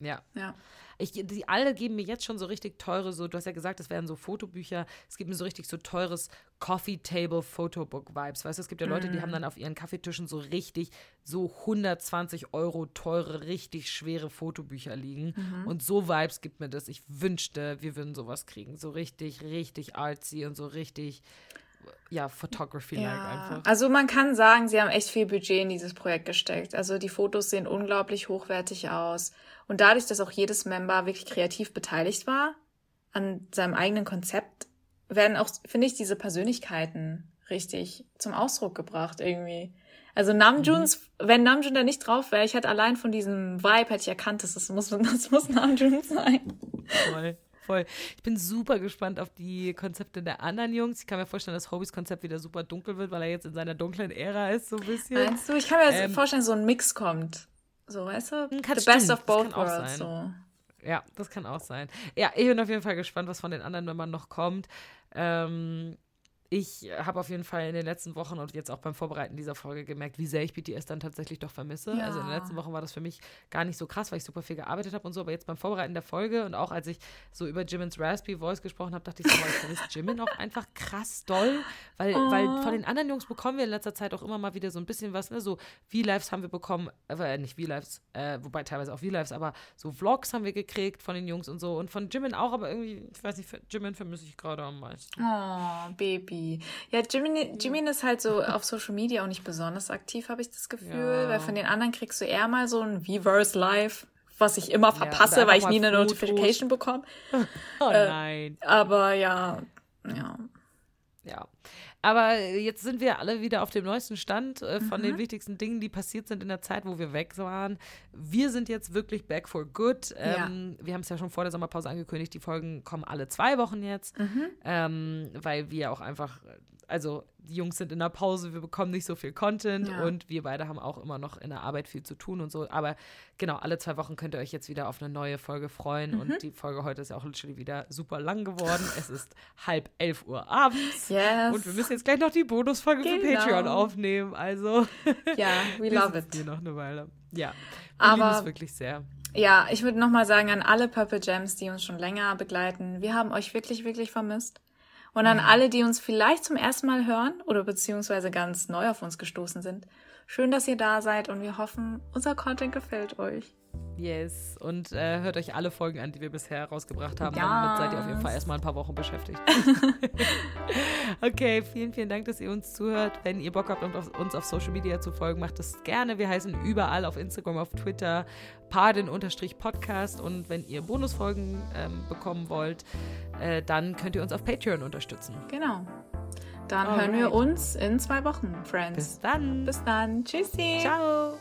Ja. Ja. Ich, die alle geben mir jetzt schon so richtig teure, so, du hast ja gesagt, das wären so Fotobücher. Es gibt mir so richtig so teures Coffee Table Photobook Vibes. Weißt du, es gibt ja Leute, die haben dann auf ihren Kaffeetischen so richtig so 120 Euro teure, richtig schwere Fotobücher liegen. Und so Vibes gibt mir das. Ich wünschte, wir würden sowas kriegen. So richtig, richtig artsy und so richtig, ja, Photography-like einfach. Also man kann sagen, sie haben echt viel Budget in dieses Projekt gesteckt. Also die Fotos sehen unglaublich hochwertig aus. Und dadurch, dass auch jedes Member wirklich kreativ beteiligt war an seinem eigenen Konzept, werden auch, finde ich, diese Persönlichkeiten richtig zum Ausdruck gebracht irgendwie. Also Namjoons, wenn Namjoon da nicht drauf wäre, ich hätte allein von diesem Vibe hätte ich erkannt, dass das muss, das muss Namjoon sein. Voll, voll. Ich bin super gespannt auf die Konzepte der anderen Jungs. Ich kann mir vorstellen, dass Hobys Konzept wieder super dunkel wird, weil er jetzt in seiner dunklen Ära ist, so ein bisschen. Meinst du? Ich kann mir Ähm, vorstellen, so ein Mix kommt. So, weißt du? kann- The best stimmt, of das both worlds. So. Ja, das kann auch sein. Ja, ich bin auf jeden Fall gespannt, was von den anderen Nummern noch kommt. Ähm, ich habe auf jeden Fall in den letzten Wochen und jetzt auch beim Vorbereiten dieser Folge gemerkt, wie sehr ich BTS dann tatsächlich doch vermisse. Ja. Also in den letzten Wochen war das für mich gar nicht so krass, weil ich super viel gearbeitet habe und so. Aber jetzt beim Vorbereiten der Folge und auch als ich so über Jimin's Raspy Voice gesprochen habe, dachte ich so, ich vermisse Jimin auch einfach krass doll. Weil, weil von den anderen Jungs bekommen wir in letzter Zeit auch immer mal wieder so ein bisschen was, ne? So V-Lives haben wir bekommen, äh, nicht V-Lives, äh, wobei teilweise auch V-Lives, aber so Vlogs haben wir gekriegt von den Jungs und so. Und von Jimin auch, aber irgendwie, ich weiß nicht, Jimin vermisse ich gerade am meisten. Oh, Baby. Ja, Jimin, Jimin ist halt so auf Social Media auch nicht besonders aktiv, habe ich das Gefühl. Ja. Weil von den anderen kriegst du eher mal so ein Viverse Live, was ich immer verpasse, oder weil ich nie eine Fotos. Notification bekomme. Oh Äh, nein. Aber ja, ja. Ja. Aber jetzt sind wir alle wieder auf dem neuesten Stand äh, von Mhm. den wichtigsten Dingen, die passiert sind in der Zeit, wo wir weg waren. Wir sind jetzt wirklich back for good. Ähm, Wir haben es ja schon vor der Sommerpause angekündigt, die Folgen kommen alle zwei Wochen jetzt, Mhm. ähm, weil wir auch einfach, also die Jungs sind in der Pause, wir bekommen nicht so viel Content Ja. und wir beide haben auch immer noch in der Arbeit viel zu tun und so. Aber genau, alle zwei Wochen könnt ihr euch jetzt wieder auf eine neue Folge freuen Mhm. und die Folge heute ist ja auch literally wieder super lang geworden. es ist halb elf Uhr abends. Yes. Und wir müssen jetzt gleich noch die Bonusfolge für Genau. Patreon aufnehmen. Also, Ja, we wir love it. hier noch eine Weile. Ja, wir Aber- lieben es wirklich sehr. Ja, ich würde nochmal sagen an alle Purple Gems, die uns schon länger begleiten, wir haben euch wirklich, wirklich vermisst. Und an alle, die uns vielleicht zum ersten Mal hören oder beziehungsweise ganz neu auf uns gestoßen sind, schön, dass ihr da seid und wir hoffen, unser Content gefällt euch. Yes. Und äh, hört euch alle Folgen an, die wir bisher rausgebracht haben. Yes. Damit seid ihr auf jeden Fall erstmal ein paar Wochen beschäftigt. okay, vielen, vielen Dank, dass ihr uns zuhört. Wenn ihr Bock habt, uns auf, uns auf Social Media zu folgen, macht das gerne. Wir heißen überall auf Instagram, auf Twitter, pardon-podcast. Und wenn ihr Bonusfolgen ähm, bekommen wollt, äh, dann könnt ihr uns auf Patreon unterstützen. Genau. Dann hören wir Alright. uns in zwei Wochen, Friends. Bis dann. Bis dann. Tschüssi. Ciao.